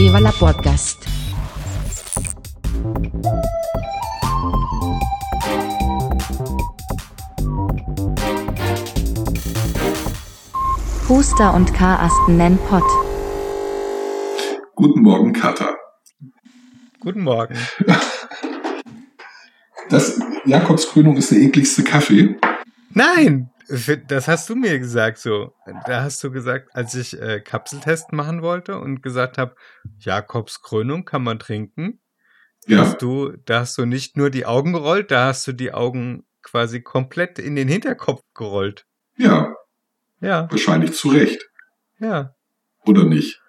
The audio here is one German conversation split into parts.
Viva la Podcast. Huster und Karasten nennen Pott. Guten Morgen, Katha. Guten Morgen. Das Jakobskrönung ist der ekligste Kaffee. Nein, das hast du mir gesagt so. Da hast du gesagt, als ich äh, Kapseltest machen wollte und gesagt habe, Jakobskrönung kann man trinken. Ja. Hast du, da hast du nicht nur die Augen gerollt, da hast du die Augen quasi komplett in den Hinterkopf gerollt. Ja, Ja, wahrscheinlich zu Recht. ja. Oder nicht?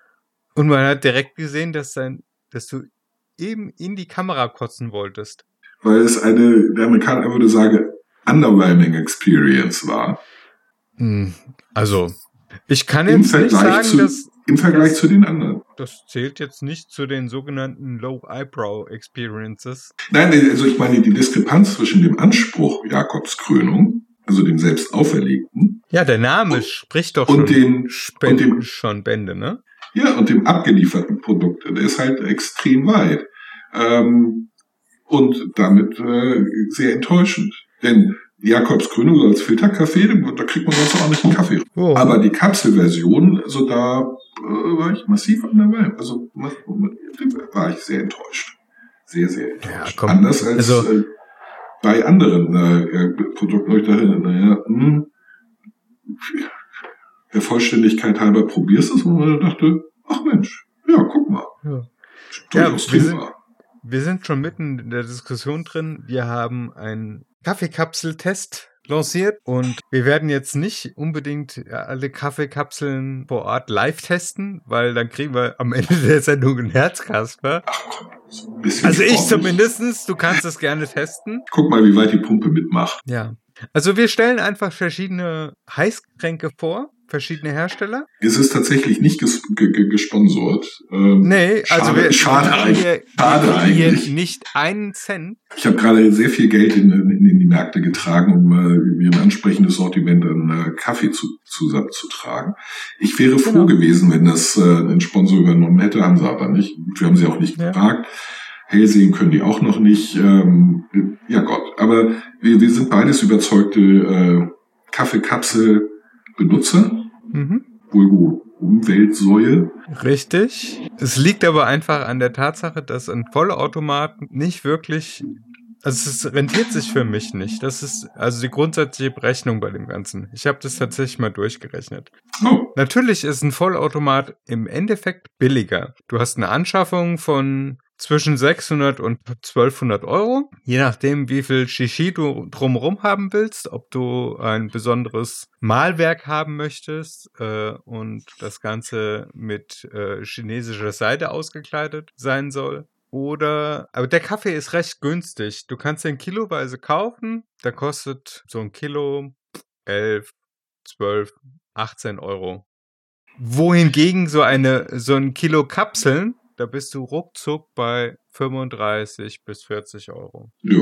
Und man hat direkt gesehen, dass dein, dass du eben in die Kamera kotzen wolltest. Weil es eine, der Amerikaner würde sagen, underwhelming Experience war. Hm, Also, ich kann Im jetzt nicht sagen, zu- dass Im Vergleich Das- zu den anderen. das zählt jetzt nicht zu den sogenannten Low Eyebrow Experiences. Nein, also ich meine die Diskrepanz zwischen dem Anspruch Jakobskrönung, also dem selbst auferlegten, Ja, der Name spricht doch und schon, Spen- und dem- schon Bände, ne? ja, und dem abgelieferten Produkt, der ist halt extrem weit. Ähm, und damit äh, sehr enttäuschend. Denn Jakobskrönung so als Filterkaffee, da kriegt man sonst auch nicht einen Kaffee. Oh. Aber die Kapselversion, also da äh, war ich massiv an der Wein. Also war ich sehr enttäuscht. Sehr, sehr enttäuscht. komm, Anders als also- äh, bei anderen äh, äh, Produkten, ich dachte, naja, hm, der Vollständigkeit halber probierst es und man dachte, ach Mensch, ja, guck mal. Ja. Ja, wir sind-. Wir sind schon mitten in der Diskussion drin. Wir haben einen Kaffeekapseltest lanciert und wir werden jetzt nicht unbedingt alle Kaffeekapseln vor Ort live testen, weil dann kriegen wir am Ende der Sendung ein Herzkasper. Also ich zumindestens. du kannst es gerne testen. Guck mal, wie weit die Pumpe mitmacht. Ja. Also wir stellen einfach verschiedene Heißgetränke vor, verschiedene Hersteller. Es ist tatsächlich nicht ges ge ge gesponsort. Ähm, Nee, also Schade- wir, schade wir kriegen eigentlich. Schade wir hier eigentlich. nicht einen Cent. Ich habe gerade sehr viel Geld in, in, in die Märkte getragen, um äh, mir ein ansprechendes Sortiment an äh, Kaffee zu, zusammenzutragen. Ich wäre froh Genau. gewesen, wenn das äh, ein Sponsor übernommen hätte, haben sie aber nicht. Wir haben sie auch nicht Ja. gefragt. Hell sehen können die auch noch nicht. Ähm, ja Gott, aber wir, wir sind beides überzeugte äh, Kaffeekapsel-Benutzer, Mhm. wohl Umweltsäue. Richtig. Es liegt aber einfach an der Tatsache, dass ein Vollautomat nicht wirklich, also es rentiert sich für mich nicht. Das ist also die grundsätzliche Berechnung bei dem Ganzen. Ich habe das tatsächlich mal durchgerechnet. Oh, Natürlich ist ein Vollautomat im Endeffekt billiger. Du hast eine Anschaffung von zwischen 600 und 1200 Euro, je nachdem, wie viel Shishi du drumherum haben willst, ob du ein besonderes Malwerk haben möchtest äh, und das Ganze mit äh, chinesischer Seide ausgekleidet sein soll. Oder, aber der Kaffee ist recht günstig. Du kannst den kiloweise kaufen. Da kostet so ein Kilo 11, 12, 18 Euro. Wohingegen so eine, so ein Kilo Kapseln, da bist du ruckzuck bei 35 bis 40 Euro. Ja.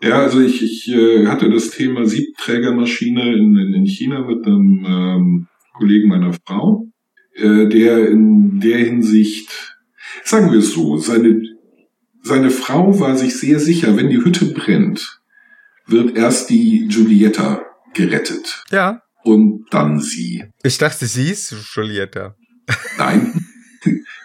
Ja, also ich, ich äh, hatte das Thema Siebträgermaschine in, in, in China mit einem ähm, Kollegen meiner Frau, äh, der in der Hinsicht, sagen wir es so, seine, seine Frau war sich sehr sicher, wenn die Hütte brennt, wird erst die Giulietta gerettet Ja. und dann sie. Ich dachte, sie ist Julietta. Nein.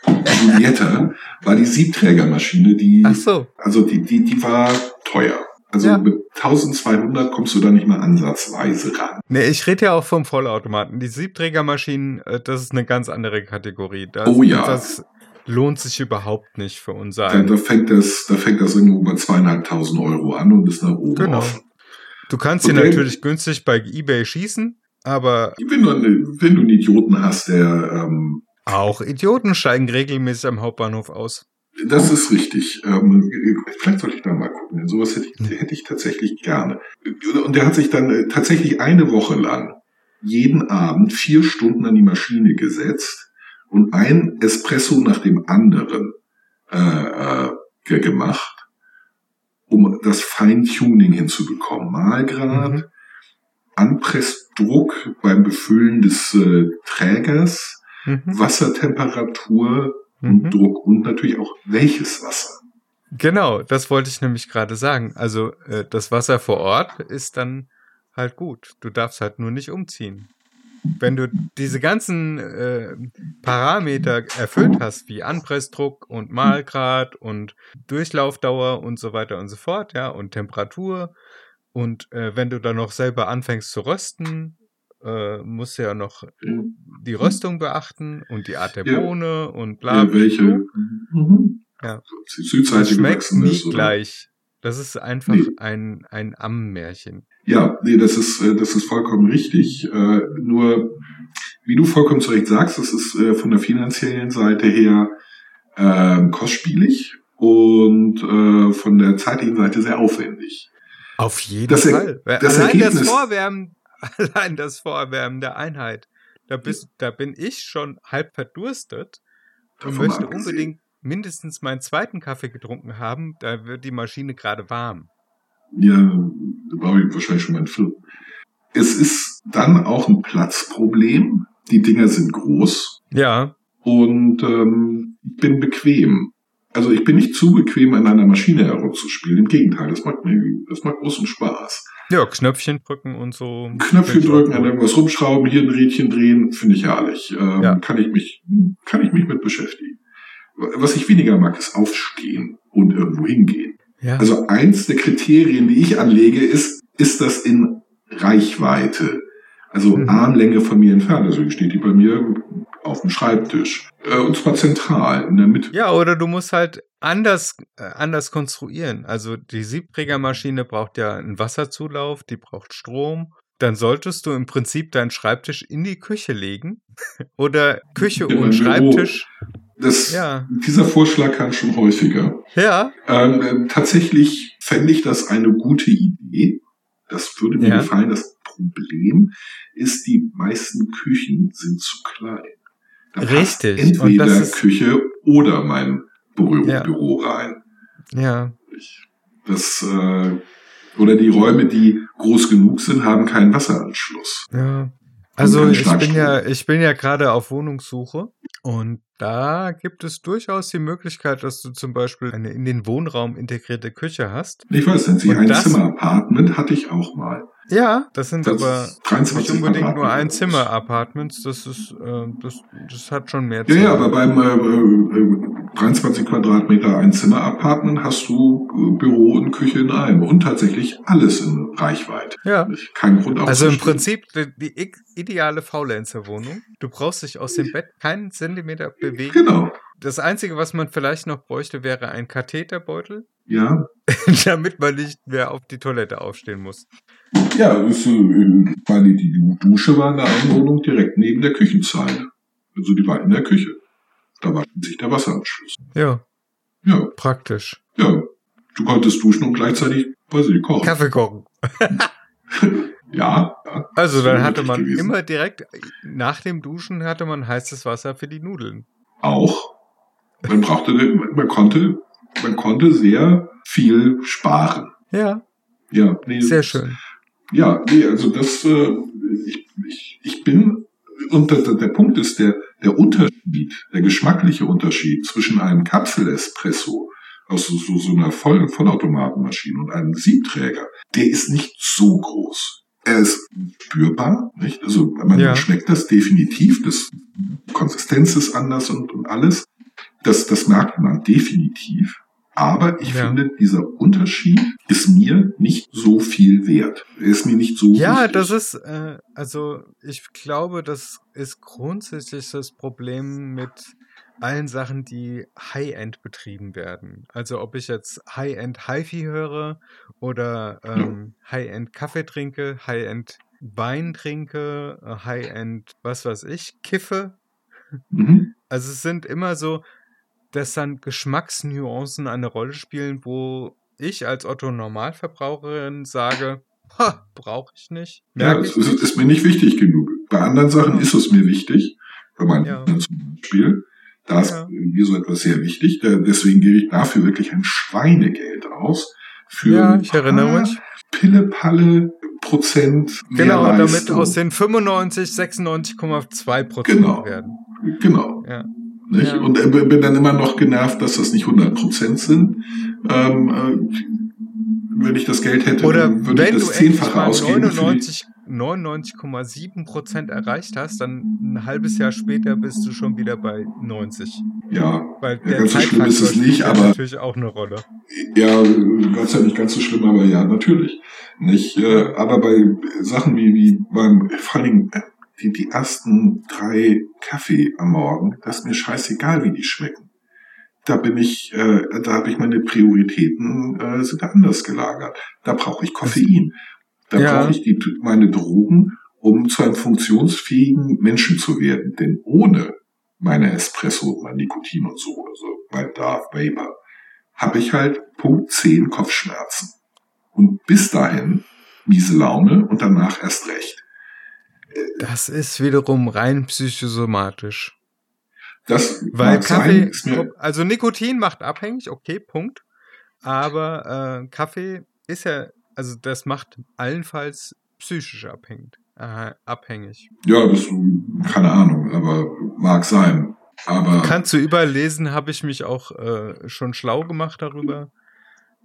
Giulietta war die Siebträgermaschine, die Ach so. Also die, die, die war teuer. Also Ja. mit 1200 kommst du da nicht mal ansatzweise ran. Nee, ich rede ja auch vom Vollautomaten. Die Siebträgermaschinen, äh, das ist eine ganz andere Kategorie. Das, Oh ja. Das lohnt sich überhaupt nicht für unser Da, da fängt das, da fängt das irgendwo bei zweieinhalbtausend Euro an und ist nach oben Genau. offen. Du kannst hier natürlich günstig bei eBay schießen, aber Wenn du, wenn du einen Idioten hast, der, ähm, auch Idioten steigen regelmäßig am Hauptbahnhof aus. das ist richtig. Ähm, vielleicht sollte ich da mal gucken. denn Sowas hätte ich, hätte ich tatsächlich gerne. Und der hat sich dann äh, tatsächlich eine Woche lang jeden Abend vier Stunden an die Maschine gesetzt und ein Espresso nach dem anderen äh, äh, ge- gemacht, um das Feintuning hinzubekommen. Malgrad, Mhm. Anpressdruck beim Befüllen des äh, Trägers, Mhm. Wassertemperatur und Mhm. Druck und natürlich auch welches Wasser. Genau, das wollte ich nämlich gerade sagen. Also äh, das Wasser vor Ort ist dann halt gut. Du darfst halt nur nicht umziehen. Wenn du diese ganzen äh, Parameter erfüllt hast, wie Anpressdruck und Mahlgrad und Durchlaufdauer und so weiter und so fort, ja, und Temperatur und äh, wenn du dann noch selber anfängst zu rösten, äh, musst du ja noch die Röstung beachten und die Art der Ja. Bohne und bla. Ja, welche mhm. Ja. die Südseite Schmeckt gewachsen nie ist. Oder? gleich. Das ist einfach Nee. ein, ein Ammärchen. Ja, nee, das ist, äh, das ist vollkommen richtig. Äh, nur, wie du vollkommen zu Recht sagst, das ist äh, von der finanziellen Seite her äh, kostspielig und äh, von der zeitlichen Seite sehr aufwendig. Auf jeden Das Er- Fall. Weil das allein das Ergebnis- Vorwärmen, allein das Vorwärmen der Einheit, da, bist, da bin ich schon halb verdurstet und möchte unbedingt mindestens meinen zweiten Kaffee getrunken haben. Da wird die Maschine gerade warm. Ja, da brauche ich wahrscheinlich schon mal einen Film. Es ist dann auch ein Platzproblem. Die Dinger sind groß Ja, und ähm, ich bin bequem. Also ich bin nicht zu bequem, an einer Maschine herumzuspielen. Im Gegenteil, das macht mir, das macht großen Spaß. Ja, Knöpfchen drücken und so. Knöpfchen drücken, an irgendwas rumschrauben, hier ein Rädchen drehen, finde ich herrlich. Ähm, Ja. Kann ich mich, kann ich mich mit beschäftigen. Was ich weniger mag, ist aufstehen und irgendwo hingehen. Ja. Also eins der Kriterien, die ich anlege, ist, ist das in Reichweite. Also Mhm. Armlänge von mir entfernt. Deswegen steht die bei mir auf dem Schreibtisch. Äh, und zwar zentral, in der Mitte. Ja, oder du musst halt anders, äh, anders konstruieren. Also die Siebträgermaschine braucht ja einen Wasserzulauf, die braucht Strom. Dann solltest du im Prinzip deinen Schreibtisch in die Küche legen. oder Küche In und. Schreibtisch. Das, Ja. Dieser Vorschlag kam schon häufiger. Ja. Ähm, äh, tatsächlich fände ich das eine gute Idee. Das würde mir Ja. gefallen. Das Problem ist, die meisten Küchen sind zu klein. Richtig. Entweder Küche oder mein Büro, Ja. Büro rein. Ja. Das, äh, oder die Räume, die groß genug sind, haben keinen Wasseranschluss. Ja. Also ich bin ja, ich bin ja gerade auf Wohnungssuche und da gibt es durchaus die Möglichkeit, dass du zum Beispiel eine in den Wohnraum integrierte Küche hast. Ich weiß nicht, ein Zimmer-Apartment hatte ich auch mal. Ja, das sind Das aber ist 23 nicht unbedingt nur ein groß. Zimmer-Apartments. Das ist, äh, das, das hat schon mehr Ja, Zimmer. ja, aber beim äh, äh, 23 Quadratmeter Einzimmer-Apartment hast du äh, Büro und Küche in einem und tatsächlich alles in Reichweite. Ja. Kein Grund Also im. Prinzip die, die ideale Faulenzer-Wohnung. Du brauchst dich aus dem Bett keinen Zentimeter bewegen. Genau. Das Einzige, was man vielleicht noch bräuchte, wäre ein Katheterbeutel, Ja, damit man nicht mehr auf die Toilette aufstehen muss. ja, ist, äh, meine, die Dusche war in der Wohnung direkt neben der Küchenzeile. Also die war in der Küche. Da war sich der Wasseranschluss. Ja, Ja, praktisch. ja. Du konntest duschen und gleichzeitig, weiß ich, kochen. Kaffee kochen. Ja, ja. Also dann hatte man gewesen. immer direkt nach dem Duschen hatte man heißes Wasser für die Nudeln. Auch. Man brauchte, man konnte, man konnte sehr viel sparen. Ja, Ja, nee, sehr schön. Ja, nee, also das, äh, ich, ich, ich bin, und der, der Punkt ist, der, der Unterschied, der geschmackliche Unterschied zwischen einem Kapsel-Espresso aus so, so, so einer Voll Vollautomatenmaschine und einem Siebträger, der ist nicht so groß. Er ist spürbar, nicht? Also man Ja. schmeckt das definitiv, das Konsistenz ist anders und, und alles. Das, das merkt man definitiv. Aber ich Ja. finde, dieser Unterschied ist mir nicht so viel wert. Er ist mir nicht so Ja, wichtig. das ist, äh, also ich glaube, das ist grundsätzlich das Problem mit allen Sachen, die High-End betrieben werden. Also ob ich jetzt High-End HiFi höre oder ähm, High-End Kaffee trinke, High-End Wein trinke, äh, High-End was weiß ich, kiffe. Mhm. Also es sind immer so, dass dann Geschmacksnuancen eine Rolle spielen, wo ich als Otto Normalverbraucherin sage, brauche ich nicht. Ja, es ist, ist mir nicht wichtig genug. Bei anderen Sachen ist es mir wichtig. Bei meinen Ja. Zum Beispiel. Da ist Ja. mir so etwas sehr wichtig. Da- Deswegen gebe ich dafür wirklich ein Schweinegeld aus. Für Ja, ich erinnere mich. Pille-Palle Prozent Genau, damit aus den 95 96,2 Prozent Genau. werden. Genau. Ja. Ja. Und äh, bin dann immer noch genervt, dass das nicht 100% sind. Ähm, äh, wenn ich das Geld hätte, Oder würde ich das Zehnfache ausgeben. Für die, 99 99,7% erreicht hast, dann ein halbes Jahr später bist du schon wieder bei 90. ja, Weil Ja, ganz so schlimm ist es nicht, aber- natürlich auch eine Rolle. ja, Gott sei Dank nicht ganz so schlimm, aber ja, natürlich. Nicht, äh, aber bei Sachen wie, wie beim, vor allen Dingen, äh, die, die ersten drei Kaffee am Morgen, das ist mir scheißegal, wie die schmecken. Da bin ich, äh, da habe ich meine Prioritäten äh, sind anders gelagert. Da brauche ich Koffein. Da Ja. brauche ich die, meine Drogen, um zu einem funktionsfähigen Menschen zu werden. Denn ohne meine Espresso, mein Nikotin und so, also mein Darth Vapor, habe ich halt Punkt 10 Kopfschmerzen. Und bis dahin miese Laune und danach erst recht. Das ist wiederum rein psychosomatisch. Das Weil sein, Kaffee, ist mir, also Nikotin macht abhängig, okay, Punkt. Aber äh, Kaffee ist ja, also das macht allenfalls psychisch abhängig. Äh, abhängig. ja, das, keine Ahnung, aber mag sein. Aber Kannst du überlesen, habe ich mich auch äh, schon schlau gemacht darüber.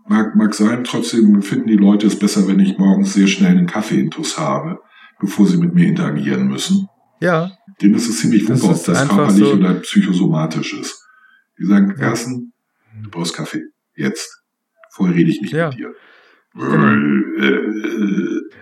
mag, mag sein, trotzdem finden die Leute es besser, wenn ich morgens sehr schnell einen Kaffee-Intus habe, bevor sie mit mir interagieren müssen. Ja, Denen ist es ziemlich Das wunder, ob ist das körperlich so- oder psychosomatisch ist. Die sagen, Ja. Carsten, du brauchst Kaffee. Jetzt. Vorher rede ich nicht Ja. mit dir.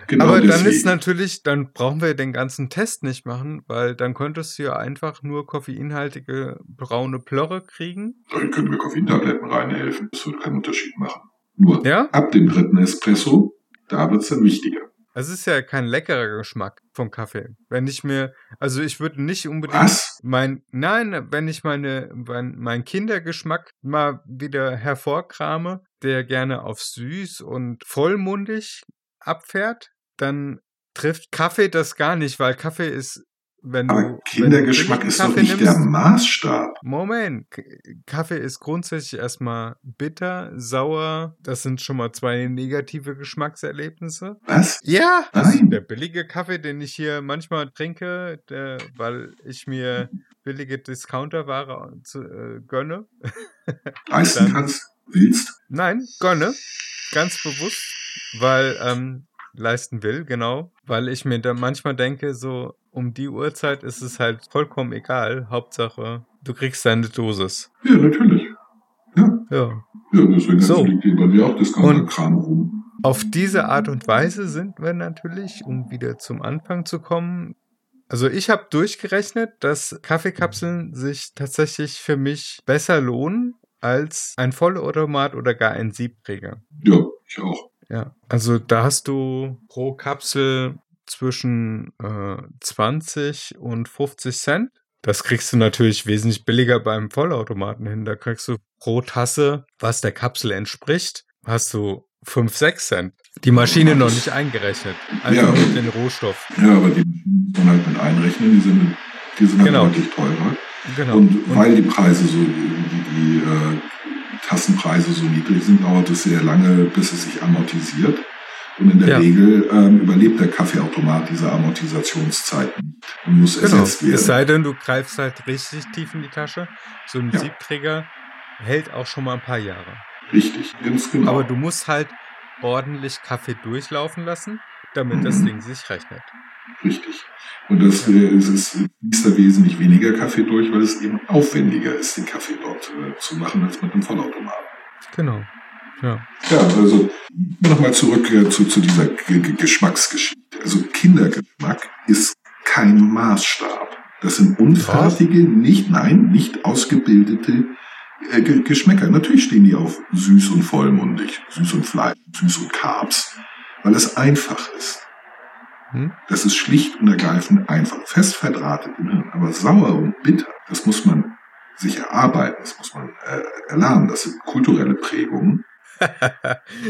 Genau. Aber dann deswegen. ist natürlich, dann brauchen wir den ganzen Test nicht machen, weil dann könntest du ja einfach nur koffeinhaltige braune Plörre kriegen. Dann können wir Koffeintabletten reinhelfen. Das wird keinen Unterschied machen. Nur Ja? ab dem dritten Espresso, da wird's dann wichtiger. Es ist ja kein leckerer Geschmack von Kaffee. Wenn ich mir, also ich würde nicht unbedingt Was? mein, nein, wenn ich meine, mein, mein Kindergeschmack mal wieder hervorkrame, der gerne auf süß und vollmundig abfährt, dann trifft Kaffee das gar nicht, weil Kaffee ist, wenn du, Aber wenn du Kindergeschmack ist doch nicht der nimmst, Maßstab. Moment, Kaffee ist grundsätzlich erstmal bitter, sauer. Das sind schon mal zwei negative Geschmackserlebnisse. Was? Ja, Nein. der billige Kaffee, den ich hier manchmal trinke, der, weil ich mir billige Discounterware zu, äh, gönne. Leisten kannst, willst? Nein, gönne. Ganz bewusst, weil ähm, leisten will, genau. Weil ich mir dann manchmal denke, so um die Uhrzeit ist es halt vollkommen egal. Hauptsache, du kriegst deine Dosis. Ja, natürlich. Ja, Ja. ja deswegen So. liegt bei mir auch Discounter-Kram rum. Auf diese Art und Weise sind wir natürlich, um wieder zum Anfang zu kommen. Also ich habe durchgerechnet, dass Kaffeekapseln sich tatsächlich für mich besser lohnen als ein Vollautomat oder gar ein Siebträger. Ja, ich auch. Ja, also da hast du pro Kapsel zwischen äh, 20 und 50 Cent. Das kriegst du natürlich wesentlich billiger beim Vollautomaten hin. Da kriegst du pro Tasse, was der Kapsel entspricht, hast du 5, 6 Cent. Die Maschine noch nicht eingerechnet. Also Ja. mit den Rohstoff. Ja, aber die muss man halt mit einrechnen. Die sind, die sind halt Genau. deutlich teurer. Genau. Und weil die Preise so, die, die äh, Tassenpreise so niedrig sind, dauert es sehr lange, bis es sich amortisiert. Und in der Ja. Regel ähm, überlebt der Kaffeeautomat diese Amortisationszeit nicht und muss Genau. ersetzt werden. Es sei denn, du greifst halt richtig tief in die Tasche. So ein Ja. Siebträger hält auch schon mal ein paar Jahre. Richtig, ganz genau. Aber du musst halt ordentlich Kaffee durchlaufen lassen, damit das Mhm. Ding sich rechnet. Richtig. Und das, äh, es ist, fließt da wesentlich weniger Kaffee durch, weil es eben aufwendiger ist, den Kaffee dort äh, zu machen, als mit einem Vollautomaten. Genau. Ja. Ja, also nochmal zurück äh, zu, zu dieser G G Geschmacksgeschichte. Also Kindergeschmack ist kein Maßstab. Das sind unfertige, nicht, nein, nicht ausgebildete äh, Ge- Geschmäcker. Natürlich stehen die auf süß und vollmundig, süß und Fleisch, süß und Carbs, weil es einfach ist. Hm? Das ist schlicht und ergreifend einfach. Fest verdrahtet im Hirn. Aber sauer und bitter, das muss man sich erarbeiten, das muss man äh, erlernen. Das sind kulturelle Prägungen.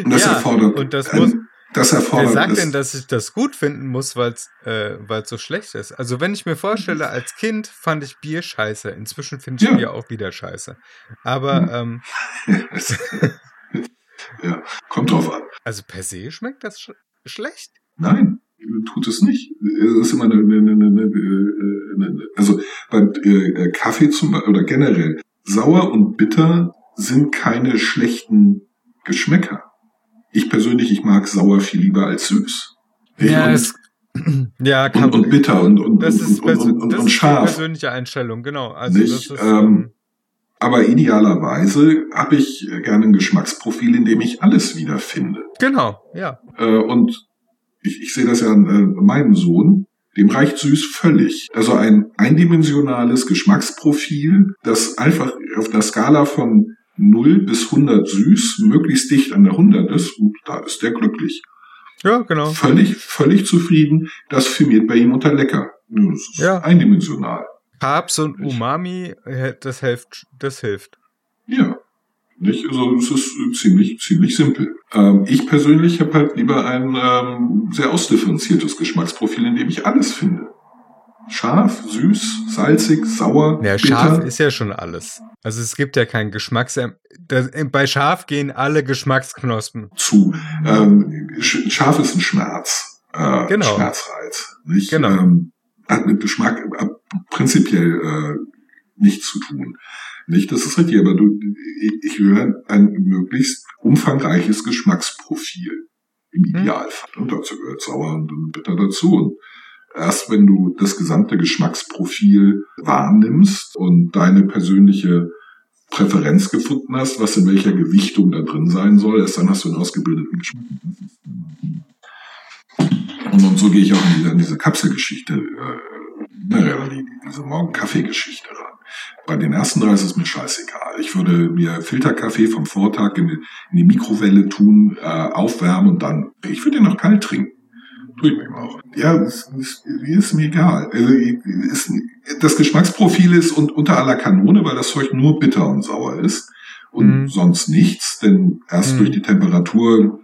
Und das ja, erfordert, und das ein- muss, das wer erfordert, sagt das- denn, dass ich das gut finden muss, weil es äh, weil's so schlecht ist? Also wenn ich mir vorstelle, als Kind fand ich Bier scheiße. Inzwischen finde ich Ja. Bier auch wieder scheiße. Aber Hm. ähm, ja, kommt drauf an. also per se schmeckt das sch schlecht. Nein, tut es nicht. Es ist immer eine, eine, eine, eine, also bei äh, Kaffee zum Beispiel oder generell sauer und bitter sind keine schlechten Geschmäcker. Ich persönlich, ich mag sauer viel lieber als süß. Ja, und, es, ja kann, und, und bitter und, und, das ist, und, und, und, das und ist scharf. persönliche Einstellung, genau. Also Nicht? das ist, Ähm, Aber idealerweise habe ich gerne ein Geschmacksprofil, in dem ich alles wiederfinde. genau, ja. Äh, und ich, ich sehe das ja an äh, meinem Sohn. Dem reicht süß völlig. Also ein eindimensionales Geschmacksprofil, das einfach auf der Skala von 0 bis 100 süß möglichst dicht an der 100 ist. Und da ist der glücklich. Ja, genau. Völlig, völlig zufrieden. Das firmiert bei ihm unter lecker. Ja. eindimensional. Carbs und Umami, äh, das hilft, das hilft. Ja. Nicht? Also es ist äh, ziemlich, ziemlich simpel. Ähm, ich persönlich habe halt lieber ein ähm, sehr ausdifferenziertes Geschmacksprofil, in dem ich alles finde. Scharf, süß, salzig, sauer, Ja, bitter. scharf ist ja schon alles. Also es gibt ja keinen Geschmacks... Das, bei scharf gehen alle Geschmacksknospen. zu. Ähm, sch- scharf ist ein Schmerz. Äh, Genau. Schmerzreiz. Nicht? Genau. Ähm, hat mit Geschmack äh, prinzipiell äh, nichts zu tun. Nicht, das ist richtig, aber du, ich- will ein, ein möglichst umfangreiches Geschmacksprofil im Hm. Idealfall. Und dazu gehört sauer und bitter dazu. Und erst wenn du das gesamte Geschmacksprofil wahrnimmst und deine persönliche Präferenz gefunden hast, was in welcher Gewichtung da drin sein soll, erst dann hast du einen ausgebildeten Geschmack. Und, und so gehe ich auch in diese, in diese Kapselgeschichte, äh, diese Morgen-Kaffee-Geschichte ran. Bei den ersten drei ist es mir scheißegal. Ich würde mir Filterkaffee vom Vortag in die, in die Mikrowelle tun, äh, aufwärmen und dann, ich würde den noch kalt trinken. Tue ich mir auch. Ja, ist, ist, ist mir egal. Also, ist, das Geschmacksprofil ist und unter aller Kanone, weil das Zeug nur bitter und sauer ist und Mhm. sonst nichts, denn erst Mhm. durch die Temperatur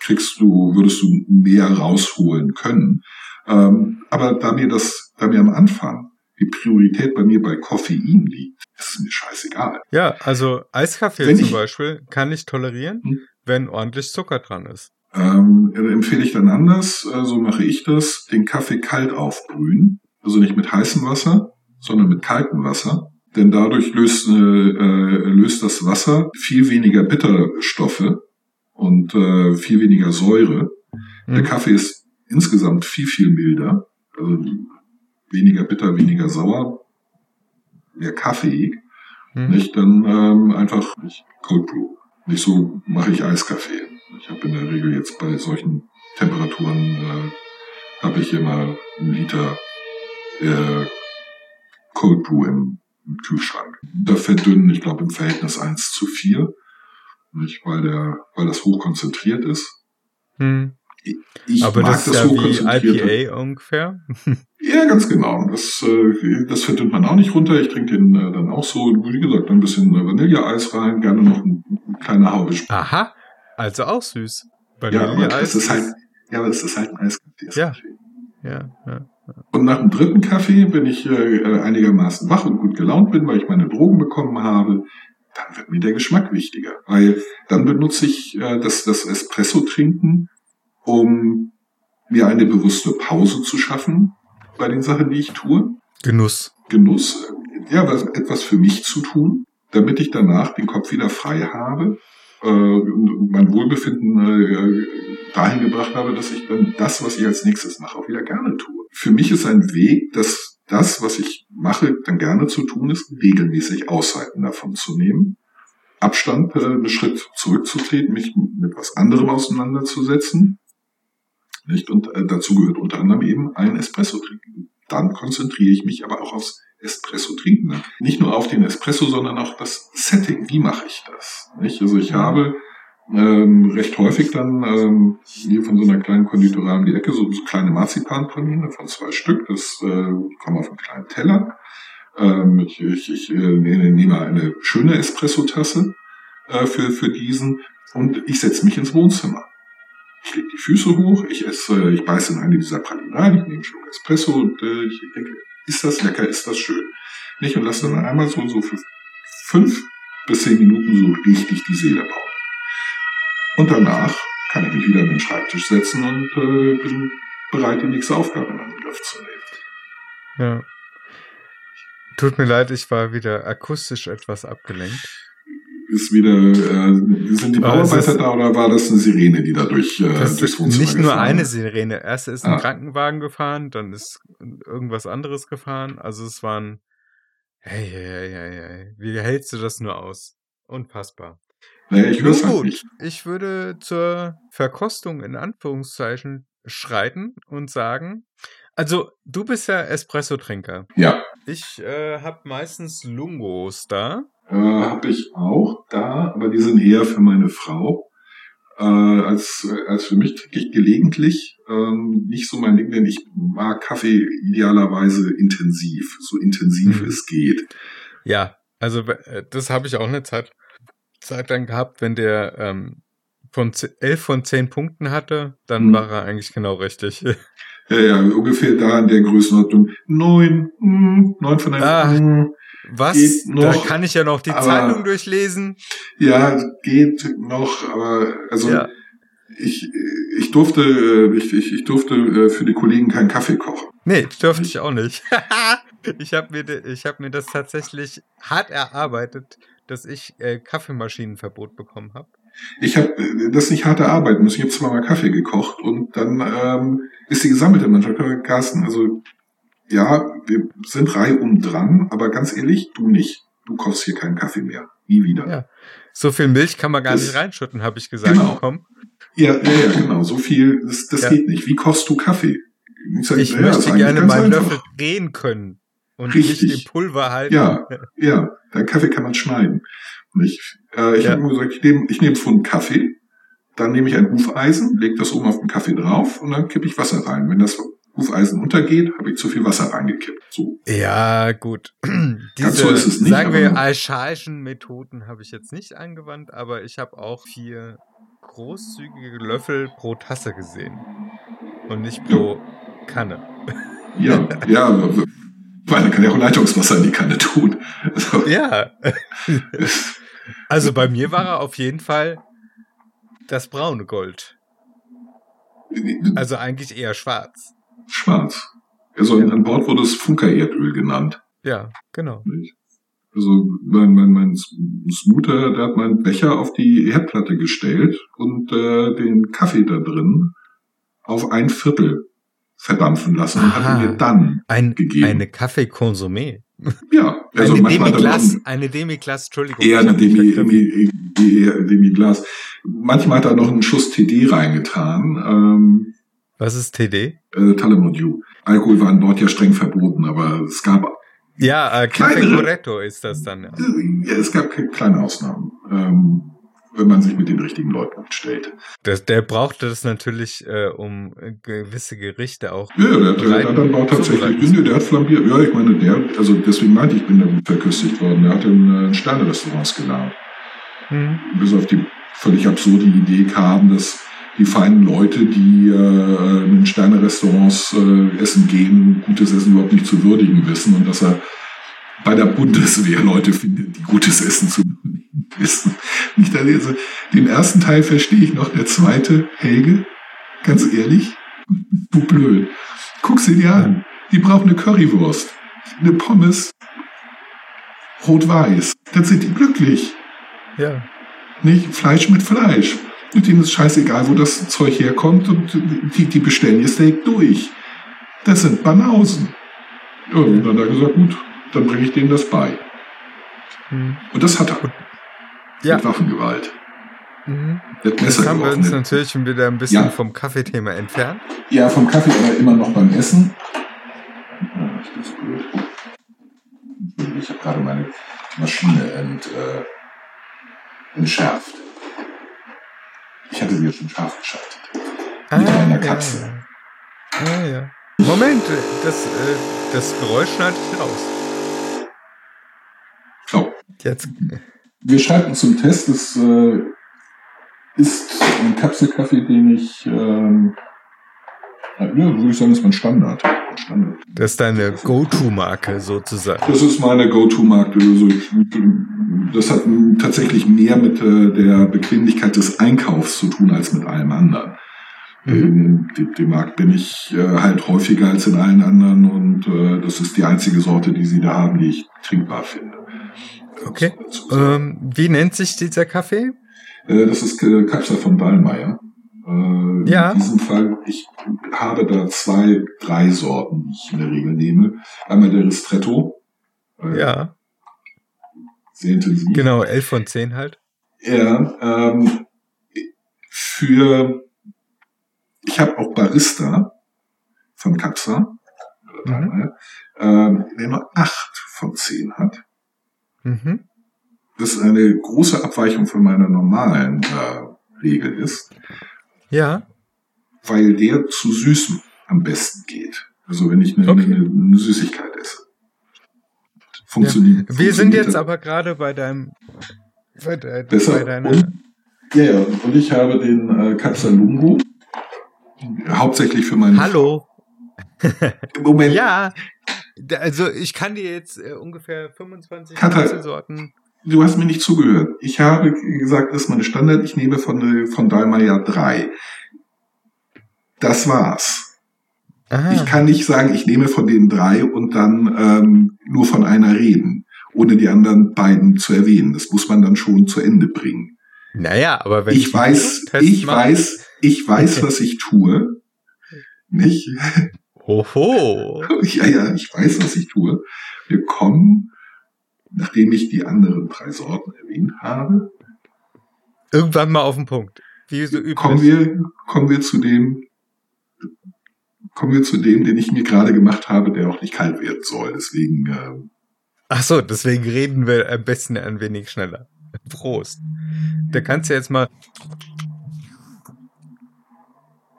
kriegst du, würdest du mehr rausholen können. Ähm, aber da mir das, da mir am Anfang die Priorität bei mir bei Koffein liegt, ist mir scheißegal. Ja, also Eiskaffee Wenn zum ich- Beispiel kann ich tolerieren, Hm. wenn ordentlich Zucker dran ist. Ähm, empfehle ich dann anders, äh, so mache ich das, den Kaffee kalt aufbrühen. Also nicht mit heißem Wasser, sondern mit kaltem Wasser. Denn dadurch löst, äh, äh, löst das Wasser viel weniger Bitterstoffe und äh, viel weniger Säure. Der Hm. Kaffee ist insgesamt viel, viel milder. Also weniger bitter, weniger sauer, mehr kaffeeig. Hm. Nicht? Dann ähm, einfach nicht Cold Brew. Nicht so mache ich Eiskaffee. Ich habe in der Regel jetzt bei solchen Temperaturen äh, habe ich immer einen Liter äh, Cold Brew im, im Kühlschrank. Da verdünnen, ich glaube im Verhältnis 1 zu 4. Nicht? Weil, der, weil das hochkonzentriert ist. Hm. Ich Aber mag das ist ja wie. IPA ungefähr. Ja, ganz genau. Das, äh, das verdünnt man auch nicht runter. Ich trinke den äh, dann auch so, wie gesagt, ein bisschen äh, Vanilleeis rein, gerne noch ein, ein kleiner Haube Aha, also auch süß. Ja, Vanilleeis es ist halt, ja, aber es ist halt ein Eiskaffee. Ja. Ja, ja. Und nach dem dritten Kaffee, wenn ich äh, einigermaßen wach und gut gelaunt bin, weil ich meine Drogen bekommen habe, dann wird mir der Geschmack wichtiger. Weil dann benutze ich äh, das, das Espresso-Trinken, um mir eine bewusste Pause zu schaffen bei den Sachen, die ich tue. Genuss. Genuss, ja, was, etwas für mich zu tun, damit ich danach den Kopf wieder frei habe, äh, und mein Wohlbefinden äh, dahin gebracht habe, dass ich dann das, was ich als nächstes mache, auch wieder gerne tue. Für mich ist ein Weg, dass das, was ich mache, dann gerne zu tun ist, regelmäßig Auszeiten davon zu nehmen, Abstand, äh, einen Schritt zurückzutreten, mich mit was anderem auseinanderzusetzen. Nicht? Und äh, dazu gehört unter anderem eben ein Espresso trinken. Dann konzentriere ich mich aber auch aufs Espresso trinken. Nicht nur auf den Espresso, sondern auch das Setting. Wie mache ich das? Nicht? Also ich habe ähm, recht häufig dann ähm, hier von so einer kleinen Konditorei um die Ecke so, so kleine Marzipanpraline von zwei Stück. Das äh, kommen auf einen kleinen Teller. Ähm, ich ich, ich äh, nehme nehme eine schöne Espresso-Tasse äh, für, für diesen und ich setze mich ins Wohnzimmer. Ich lege die Füße hoch, ich esse, ich beiße in eine dieser Pralinen ich nehme einen Schluck Espresso und äh, ich denke, ist das lecker, ist das schön. Nicht? Und lasse dann einmal so, so für fünf bis zehn Minuten so richtig die Seele bauen. Und danach kann ich mich wieder an den Schreibtisch setzen und äh, bin bereit, die nächste Aufgabe in Angriff zu nehmen. Ja. Tut mir leid, ich war wieder akustisch etwas abgelenkt. Ist wieder, äh, sind die Bauarbeiter da oder war das eine Sirene, die da durch, äh, Das durchs ist Wohnzimmer nicht nur eine ist? Sirene. Erst ist ein Ah. Krankenwagen gefahren, dann ist irgendwas anderes gefahren. Also es waren. Hey, hey, hey, hey, hey. Wie hältst du das nur aus? Unfassbar. Naja, ich Nun halt gut, nicht. ich würde zur Verkostung in Anführungszeichen schreiten und sagen, also du bist ja Espresso-Trinker. Ja, Ich äh, habe meistens Lungos da. Äh, habe ich auch da, aber die sind eher für meine Frau. Äh, als, als für mich trinke ich gelegentlich. Ähm, nicht so mein Ding, denn ich mag Kaffee idealerweise intensiv, so intensiv Hm. es geht. Ja, also äh, das habe ich auch eine Zeit, Zeit lang gehabt, wenn der ähm, von ze- 11 von 10 Punkten hatte, dann Hm. war er eigentlich genau richtig. Ja, ja, ungefähr da in der Größenordnung. Neun, hm, neun von Ah. einem. Hm. Was? Geht da noch, kann ich ja noch die aber- Zeitung durchlesen. Ja, geht noch, aber also Ja. ich, ich durfte, äh, ich, ich, ich durfte äh, für die Kollegen keinen Kaffee kochen. Nee, dürfte ich auch nicht. ich habe mir, ich hab mir das tatsächlich hart erarbeitet, dass ich äh, Kaffeemaschinenverbot bekommen habe. Ich habe das nicht hart erarbeiten müssen. Ich habe zweimal Kaffee gekocht und dann ähm, ist die gesammelte Mannschaft, Carsten, also ja, wir sind reihum dran, aber ganz ehrlich, du nicht. Du kochst hier keinen Kaffee mehr. Nie wieder. Ja. So viel Milch kann man gar Das- nicht reinschütten, habe ich gesagt Genau. bekommen. Ja, ja, ja, genau. So viel, das, das Ja. geht nicht. Wie kochst du Kaffee? sag, Ich ist möchte gerne meinen. Löffel drehen können und Richtig. nicht im Pulver halten. Ja. Ja, dein Kaffee kann man schneiden. Und ich äh, ich Ja. habe gesagt, ich nehme ich nehm Pfund Kaffee, dann nehme ich ein Hufeisen, leg das oben auf den Kaffee drauf und dann kippe ich Wasser rein. Wenn das Hufeisen untergeht, habe ich zu viel Wasser reingekippt. So. Ja, gut. Diese, so ist es nicht, sagen wir, archaischen Methoden habe ich jetzt nicht angewandt, aber ich habe auch vier großzügige Löffel pro Tasse gesehen. Und nicht pro Kanne. Ja, ja, weil dann kann ja auch Leitungswasser in die Kanne tun. Also, Ja. Also bei mir war er auf jeden Fall das braune Gold. Also eigentlich eher schwarz. schwarz. Also an Bord wurde es Funkererdöl genannt. Ja, genau. Also mein, mein, mein Smooter, der hat meinen Becher auf die Herdplatte gestellt und äh, den Kaffee da drin auf ein Viertel verdampfen lassen und hat mir dann Ein, gegeben. eine Kaffeekonsumé. Ja, also eine manchmal ein- eine Demi-Glace, Entschuldigung. eher eine Demi. Demi, eher Demi-Glas. Manchmal hat er noch einen Schuss TD reingetan. Ähm, Was ist TD? äh, Talamodiu. Alkohol war an Bord ja streng verboten, aber es gab Ja, äh, Café Kleinere. Corretto ist das dann. Ja. Ja, es gab kleine Ausnahmen, ähm, wenn man sich mit den richtigen Leuten stellt. Das, der brauchte das natürlich, äh, um äh, gewisse Gerichte auch. Ja, der, der, der hat dann auch tatsächlich, nee, der hat flambiert. Ja, ich meine, der, also deswegen meinte ich, bin damit verköstigt worden. Der hat in äh, Sterne-Restaurants gelernt. Mhm. Bis auf die völlig absurde Idee kam, dass die feinen Leute, die äh, in Sterne-Restaurants äh, essen gehen, gutes Essen überhaupt nicht zu würdigen wissen und dass er bei der Bundeswehr Leute findet, die gutes Essen zu wissen. Nicht also, den ersten Teil verstehe ich noch, der zweite, Helge, ganz ehrlich, du blöd. Guck sie dir an. Die brauchen eine Currywurst, eine Pommes, rot-weiß. Dann sind die glücklich. Ja. Nicht Fleisch mit Fleisch. Und denen ist scheißegal, wo das Zeug herkommt und die, die bestellen ihr Steak durch. Das sind Banausen. Ja, und dann hat er gesagt, gut, dann bringe ich denen das bei. Mhm. Und das hat er. Ja. Mit Waffengewalt. Mhm. Jetzt haben wir uns natürlich schon wieder ein bisschen Ja. vom Kaffeethema entfernt. Ja, vom Kaffee aber immer noch beim Essen. Ah, ist das blöd. Entschuldigung, Ich habe gerade meine Maschine ent, äh, entschärft. Ich hatte sie ja schon scharf geschaltet. Mit einer Katze. Ja. Ah, ja. Moment, das, äh, das Geräusch schneide ich raus. Jetzt. wir schalten zum Test. Das äh, ist ein Kapselkaffee, den ich, ähm, ja, würde ich sagen, ist mein Standard. Standard. Das ist deine Go-To-Marke sozusagen. Das ist meine Go-To-Marke. Also das hat tatsächlich mehr mit äh, der Bequemlichkeit des Einkaufs zu tun als mit allem anderen. Mhm. Dem, dem Markt bin ich äh, halt häufiger als in allen anderen und äh, das ist die einzige Sorte, die sie da haben, die ich trinkbar finde. Okay. Ähm, wie nennt sich dieser Kaffee? Äh, das ist äh, Kapsel von Dallmayr. Äh, Ja. In diesem Fall, ich habe da zwei, drei Sorten, die ich in der Regel nehme. Einmal der Ristretto. Äh, Ja, Sehr intensiv. genau, 11 von 10 halt. Ja, ähm, für, ich habe auch Barista von Kapsa, Mhm. ähm, der nur acht von zehn hat. Mhm. Das ist eine große Abweichung von meiner normalen äh, Regel ist, Ja, weil der zu süßem am besten geht. Also wenn ich eine, Okay. eine, eine Süßigkeit esse. Funktioniert. wir sind jetzt das aber gerade bei deinem, bei, de, besser. bei deiner, Und, ja, ja, und ich habe den äh, Kapsa Lungo. Hauptsächlich für meine Hallo. Im Moment, Ja, also ich kann dir jetzt äh, ungefähr 25 Kata- Kapselsorten. Du hast mir nicht zugehört. Ich habe gesagt, das ist meine Standard. Ich nehme von, äh, von Dalmayer drei. Das war's. Aha. Ich kann nicht sagen, ich nehme von den drei und dann ähm, nur von einer reden, ohne die anderen beiden zu erwähnen. Das muss man dann schon zu Ende bringen. Naja, aber wenn Ich weiß, einen Test ich weiß, ich weiß, was ich tue. Nicht? Hoho. Ja, ja, ich weiß, was ich tue. Wir kommen, nachdem ich die anderen drei Sorten erwähnt habe, Irgendwann mal auf den Punkt. Wie so üblich. kommen wir, kommen wir zu dem, kommen wir zu dem, den ich mir gerade gemacht habe, der auch nicht kalt werden soll. Deswegen, äh, Ach so, deswegen reden wir am besten ein wenig schneller. Prost. Da kannst du jetzt mal.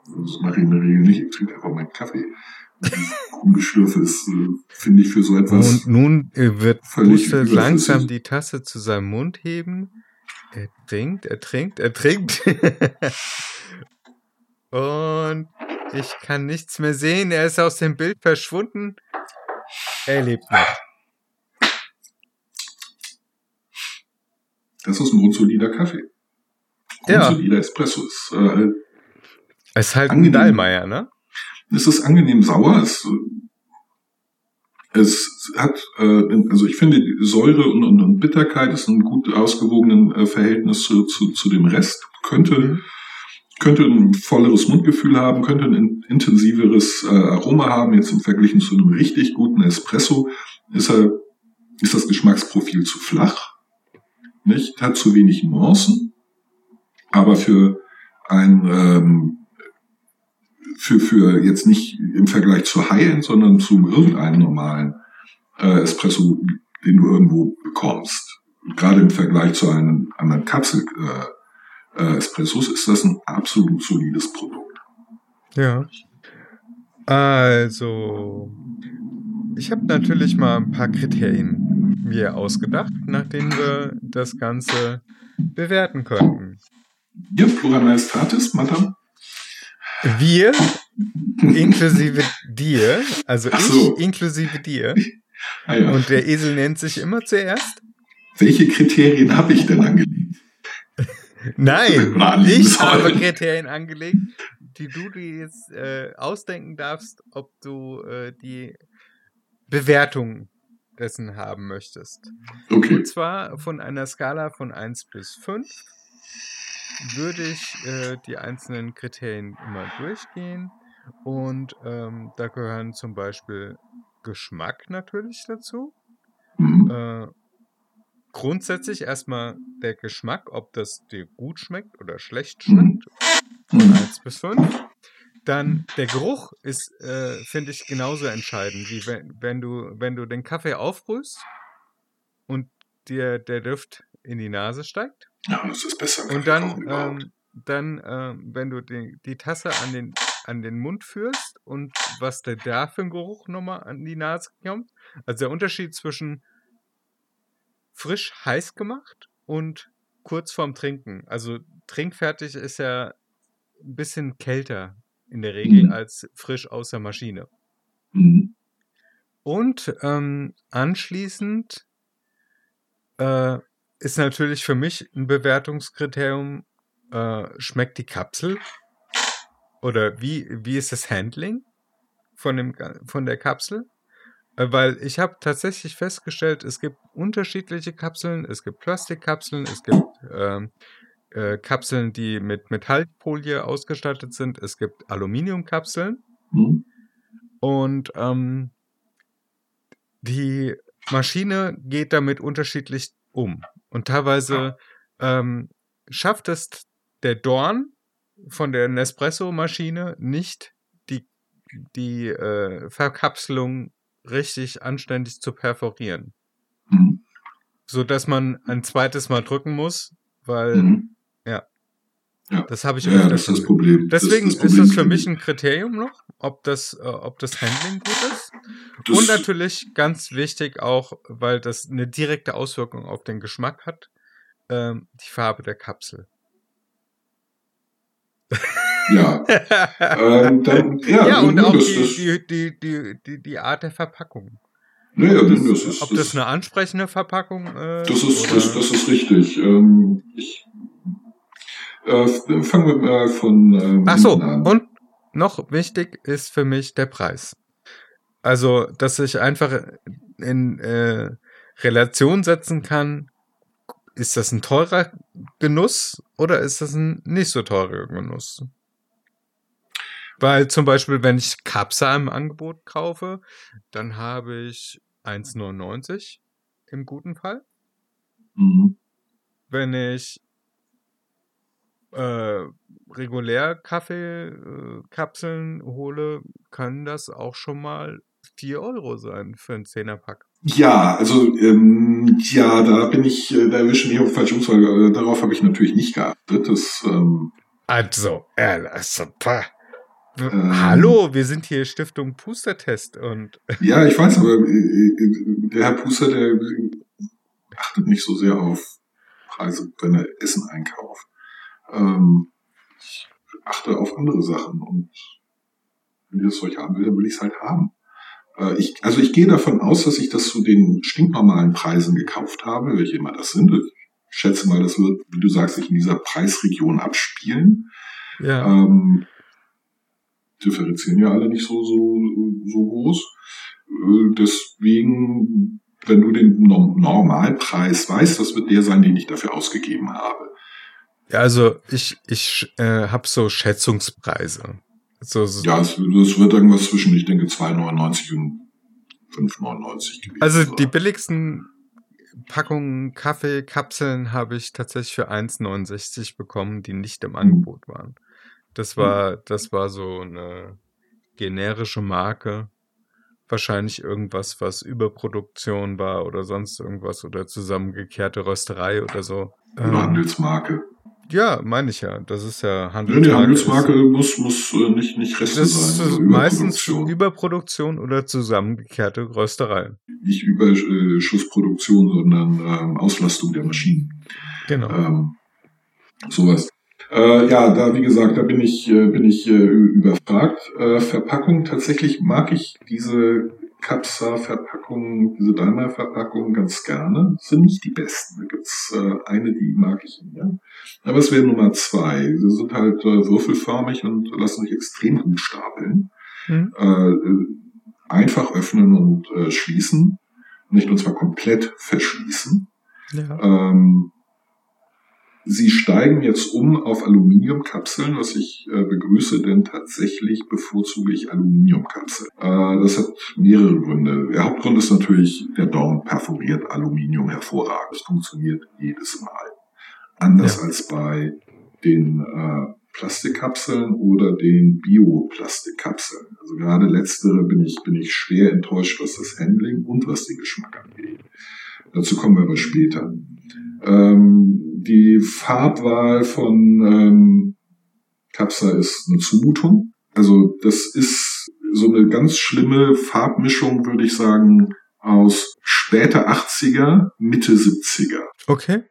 das mache ich in der Regel nicht. Ich trinke einfach meinen Kaffee. Ungeschürfe ist, äh, finde ich, für so etwas. Und nun äh, wird überflüssig. langsam die Tasse zu seinem Mund heben. Er trinkt, er trinkt, er trinkt. Und ich kann nichts mehr sehen. Er ist aus dem Bild verschwunden. Er lebt noch. Das ist ein grundsolider Kaffee. Ja. Grundsolider Espresso ist, äh, Es ist halt ein Angenehm. Dallmayr, ne? Es ist angenehm sauer. Es, es hat, äh, also ich finde, die Säure und, und, und Bitterkeit ist ein gut ausgewogenes äh, Verhältnis zu, zu, zu dem Rest. Könnte, Mhm. könnte ein volleres Mundgefühl haben, könnte ein in- intensiveres äh, Aroma haben. Jetzt im Vergleich zu einem richtig guten Espresso ist er, ist das Geschmacksprofil zu flach. Nicht? Hat zu wenig Nuancen. Aber für ein, ähm, für, für jetzt nicht im Vergleich zu High-End, sondern zu irgendeinem normalen äh, Espresso, den du irgendwo bekommst. Gerade im Vergleich zu einem anderen Kapsel äh, äh, Espressos ist das ein absolut solides Produkt. Ja. Also, ich habe natürlich mal ein paar Kriterien mir ausgedacht, nach denen wir das Ganze bewerten könnten. Ja, Plura Majestatis, Madame. Wir, inklusive dir, also so. ich inklusive dir, Ah, ja. und der Esel nennt sich immer zuerst. Welche Kriterien habe ich denn angelegt? Nein, ich habe sollen. Kriterien angelegt, die du dir jetzt äh, ausdenken darfst, ob du äh, die Bewertung dessen haben möchtest. Okay. Und zwar von einer Skala von 1 bis 5 würde ich äh, die einzelnen Kriterien immer durchgehen. Und ähm, da gehören zum Beispiel Geschmack natürlich dazu. Mhm. Äh, grundsätzlich erstmal der Geschmack, ob das dir gut schmeckt oder schlecht Mhm. schmeckt. Von Mhm. 1 bis 5. Dann der Geruch ist, äh, finde ich, genauso entscheidend, wie wenn, wenn, du, wenn du den Kaffee aufbrühst und dir der Duft in die Nase steigt. Ja, das ist besser. Und Kaffee dann, ähm, dann ähm, wenn du die, die Tasse an den, an den Mund führst und was der da für ein Geruch nochmal an die Nase kommt. Also der Unterschied zwischen frisch heiß gemacht und kurz vorm Trinken. Also trinkfertig ist ja ein bisschen kälter in der Regel Mhm. als frisch aus der Maschine. Mhm. Und ähm, anschließend äh, ist natürlich für mich ein Bewertungskriterium, äh, schmeckt die Kapsel oder wie, wie ist das Handling von, dem, von der Kapsel? Äh, Weil ich habe tatsächlich festgestellt, es gibt unterschiedliche Kapseln. Es gibt Plastikkapseln, es gibt ähm, äh, Kapseln, die mit Metallfolie ausgestattet sind. Es gibt Aluminiumkapseln. Hm? Und ähm, die Maschine geht damit unterschiedlich um. Und teilweise ähm, schafft es der Dorn von der Nespresso-Maschine nicht, die, die äh, Verkapselung richtig anständig zu perforieren. Hm? So dass man ein zweites Mal drücken muss, weil Das habe ich Ja, öfter das ist das Problem. Das Deswegen das ist Problem das für mich ein Kriterium noch, ob das, äh, ob das Handling gut ist. Das- Und natürlich ganz wichtig auch, weil das eine direkte Auswirkung auf den Geschmack hat, ähm, die Farbe der Kapsel. Ja, ähm, dann, ja, ja, und auch das, die, das, die, die, die, die, Art der Verpackung. nee, ja, ob, das, das, ist, ob das eine ansprechende Verpackung äh, Das ist, das, das ist richtig. Ähm, ich, äh, fangen wir mal von ähm, Ach so, an. und noch wichtig ist für mich der Preis. Also, dass ich einfach in äh, Relation setzen kann, ist das ein teurer Genuss oder ist das ein nicht so teurer Genuss? Weil zum Beispiel, wenn ich Capsa im Angebot kaufe, dann habe ich 1,99 im guten Fall. Mhm. wenn ich äh, regulär Kaffeekapseln hole, können das auch schon mal 4 Euro sein für einen Zehnerpack. Ja, also ähm, ja, da bin ich, äh, da erwische mich auf falsche Umfrage. Äh, darauf habe ich natürlich nicht geachtet. Das, ähm, Also, äh, also, pah. Ähm. Hallo, wir sind hier Stiftung Pustertest und ja, ich weiß, aber äh, äh, der Herr Puster, der achtet nicht so sehr auf Preise, wenn er Essen einkauft. Ähm, ich achte auf andere Sachen und wenn ich das Zeug haben will, dann will ich es halt haben. Äh, ich, also ich gehe davon aus, dass ich das zu den stinknormalen Preisen gekauft habe, welche immer das sind. Ich schätze mal, das wird, wie du sagst, sich in dieser Preisregion abspielen. ja, Ähm, differenzieren ja alle nicht so, so, so groß. Äh, Deswegen, wenn du den Norm- Normalpreis weißt, das wird der sein, den ich dafür ausgegeben habe. Ja, also ich, ich äh, habe so Schätzungspreise. So, so, Ja, es, das wird irgendwas zwischen, ich denke, 2,99 und 5,99 gewesen. Also die billigsten Packungen Kaffeekapseln habe ich tatsächlich für 1,69 bekommen, die nicht im Angebot waren. Das war, das war so eine generische Marke. Wahrscheinlich irgendwas, was Überproduktion war oder sonst irgendwas oder zusammengekehrte Rösterei oder so. Eine Ähm, Handelsmarke. Ja, meine ich ja. Das ist ja Handelsmarke. die Handelsmarke muss, muss äh, nicht, nicht Reste Das ist sein. oder meistens Überproduktion. Oder zusammengekehrte Rösterei. Nicht Überschussproduktion, sondern ähm, Auslastung der Maschinen. Genau. Ähm, sowas. Äh, ja, da wie gesagt, da bin ich äh, bin ich äh, überfragt. Äh, Verpackung tatsächlich mag ich diese Capsa-Verpackungen, diese Daimler-Verpackungen ganz gerne. Das sind nicht die besten. Da gibt's äh, eine, die mag ich mehr. Aber es wäre Nummer zwei. Sie sind halt äh, würfelförmig und lassen sich extrem gut stapeln. Hm? Äh, äh, einfach öffnen und äh, schließen. Nicht und zwar komplett verschließen. Ja. Ähm, Sie steigen jetzt um auf Aluminiumkapseln, was ich äh, begrüße, denn tatsächlich bevorzuge ich Aluminiumkapseln. Äh, das hat mehrere Gründe. Der Hauptgrund ist natürlich, der Dorn perforiert Aluminium hervorragend. Das funktioniert jedes Mal. Anders Ja. als bei den äh, Plastikkapseln oder den Bioplastikkapseln. Also gerade letztere bin ich, bin ich schwer enttäuscht, was das Handling und was den Geschmack angeht. Dazu kommen wir aber später. Ähm, die Farbwahl von ähm, Capsa ist eine Zumutung. Also das ist so eine ganz schlimme Farbmischung, würde ich sagen, aus später 80er, Mitte 70er. Okay.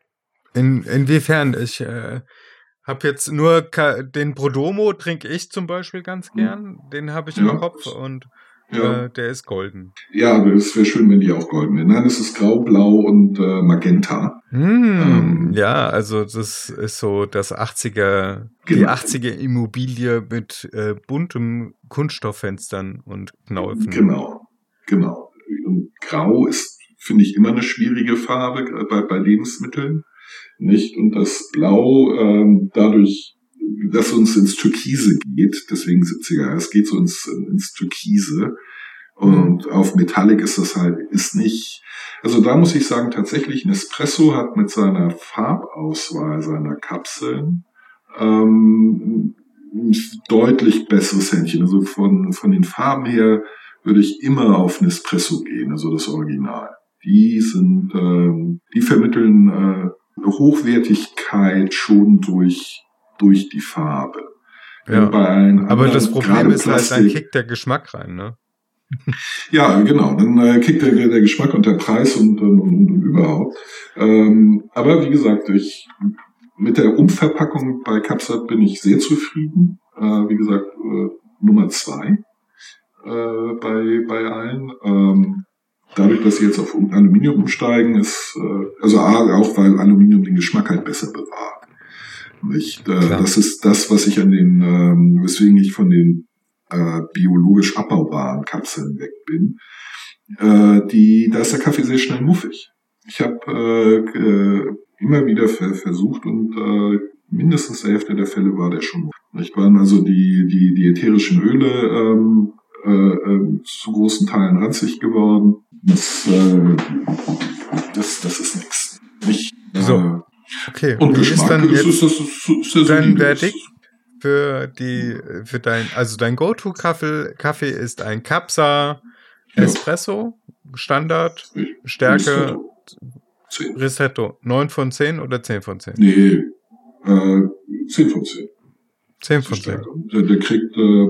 In, inwiefern? Ich äh, habe jetzt nur Ka den Prodomo trinke ich zum Beispiel ganz Hm. gern. Den habe ich Ja. im Kopf und Ja. Äh, der ist golden. Ja, aber es wäre schön, wenn die auch golden wären. Nein, es ist grau, blau und äh, magenta. Hm, Ähm. ja, also das ist so das 80er, die Genau. 80er Immobilie mit äh, buntem Kunststofffenstern und Knaufen. Genau, genau. Und grau ist, finde ich, immer eine schwierige Farbe gerade bei, bei Lebensmitteln. Nicht? Und das Blau, ähm, dadurch, dass uns ins Türkise geht, deswegen 70er, es geht so ins, ins Türkise. Und auf Metallic ist das halt, ist nicht, also da muss ich sagen, tatsächlich Nespresso hat mit seiner Farbauswahl seiner Kapseln ähm, deutlich besseres Händchen. Also von, von den Farben her würde ich immer auf Nespresso gehen, also das Original. Die sind, ähm, die vermitteln äh, Hochwertigkeit schon durch, durch die Farbe. Ja. Aber das Problem ist halt, dann Plastik- kickt der Geschmack rein, ne? ja, genau. Dann äh, kickt der, der Geschmack und der Preis und, und, und, und überhaupt. Ähm, aber wie gesagt, ich, mit der Umverpackung bei Capsat bin ich sehr zufrieden. Äh, wie gesagt, äh, Nummer zwei äh, bei, bei allen. Ähm, dadurch, dass sie jetzt auf Aluminium umsteigen, ist, äh, also A, auch weil Aluminium den Geschmack halt besser bewahrt. Nicht? Äh, das ist das, was ich an den, ähm, weswegen ich von den äh, biologisch abbaubaren Kapseln weg bin. Äh, die, da ist der Kaffee sehr schnell muffig. Ich habe äh, äh, immer wieder ver versucht und äh, mindestens der Hälfte der Fälle war der schon muffig. Nicht waren also die, die, die ätherischen Öle ähm, äh, äh, zu großen Teilen ranzig geworden. Das, äh, das, das ist nichts. Nicht. So. Okay, und wie ist dann ist, jetzt ist, ist, ist, dein. Verdikt für die, für dein, also dein Go-To-Kaffee Kaffee ist ein Capsa Ja. Espresso, Standard, Stärke, Zehn. Rissetto. 9 von 10 oder 10 von 10? Nee, äh, 10 von 10. 10 Die von 10. Stärke. Der, der kriegt äh,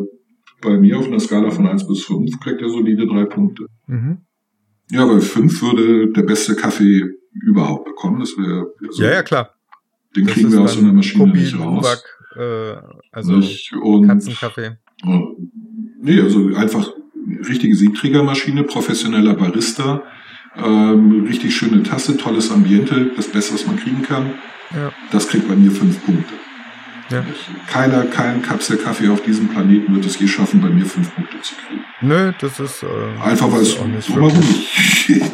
bei mir auf einer Skala von 1 bis 5 kriegt er solide drei Punkte. Mhm. Ja, bei 5 würde der beste Kaffee überhaupt bekommen. Das wäre also, Ja, ja, klar. den Das kriegen wir aus so einer Maschine Kopi, nicht raus. Luwak, äh, also Nicht? Und, Katzenkaffee. äh, nee, also einfach richtige Siebträgermaschine, professioneller Barista, ähm, richtig schöne Tasse, tolles Ambiente, das Beste, was man kriegen kann. Ja. Das kriegt bei mir fünf Punkte. Ja. Keiner, kein Kapselkaffee auf diesem Planeten wird es je schaffen, bei mir fünf Punkte zu kriegen. Nö, das ist äh, Einfach weil es drumherum nicht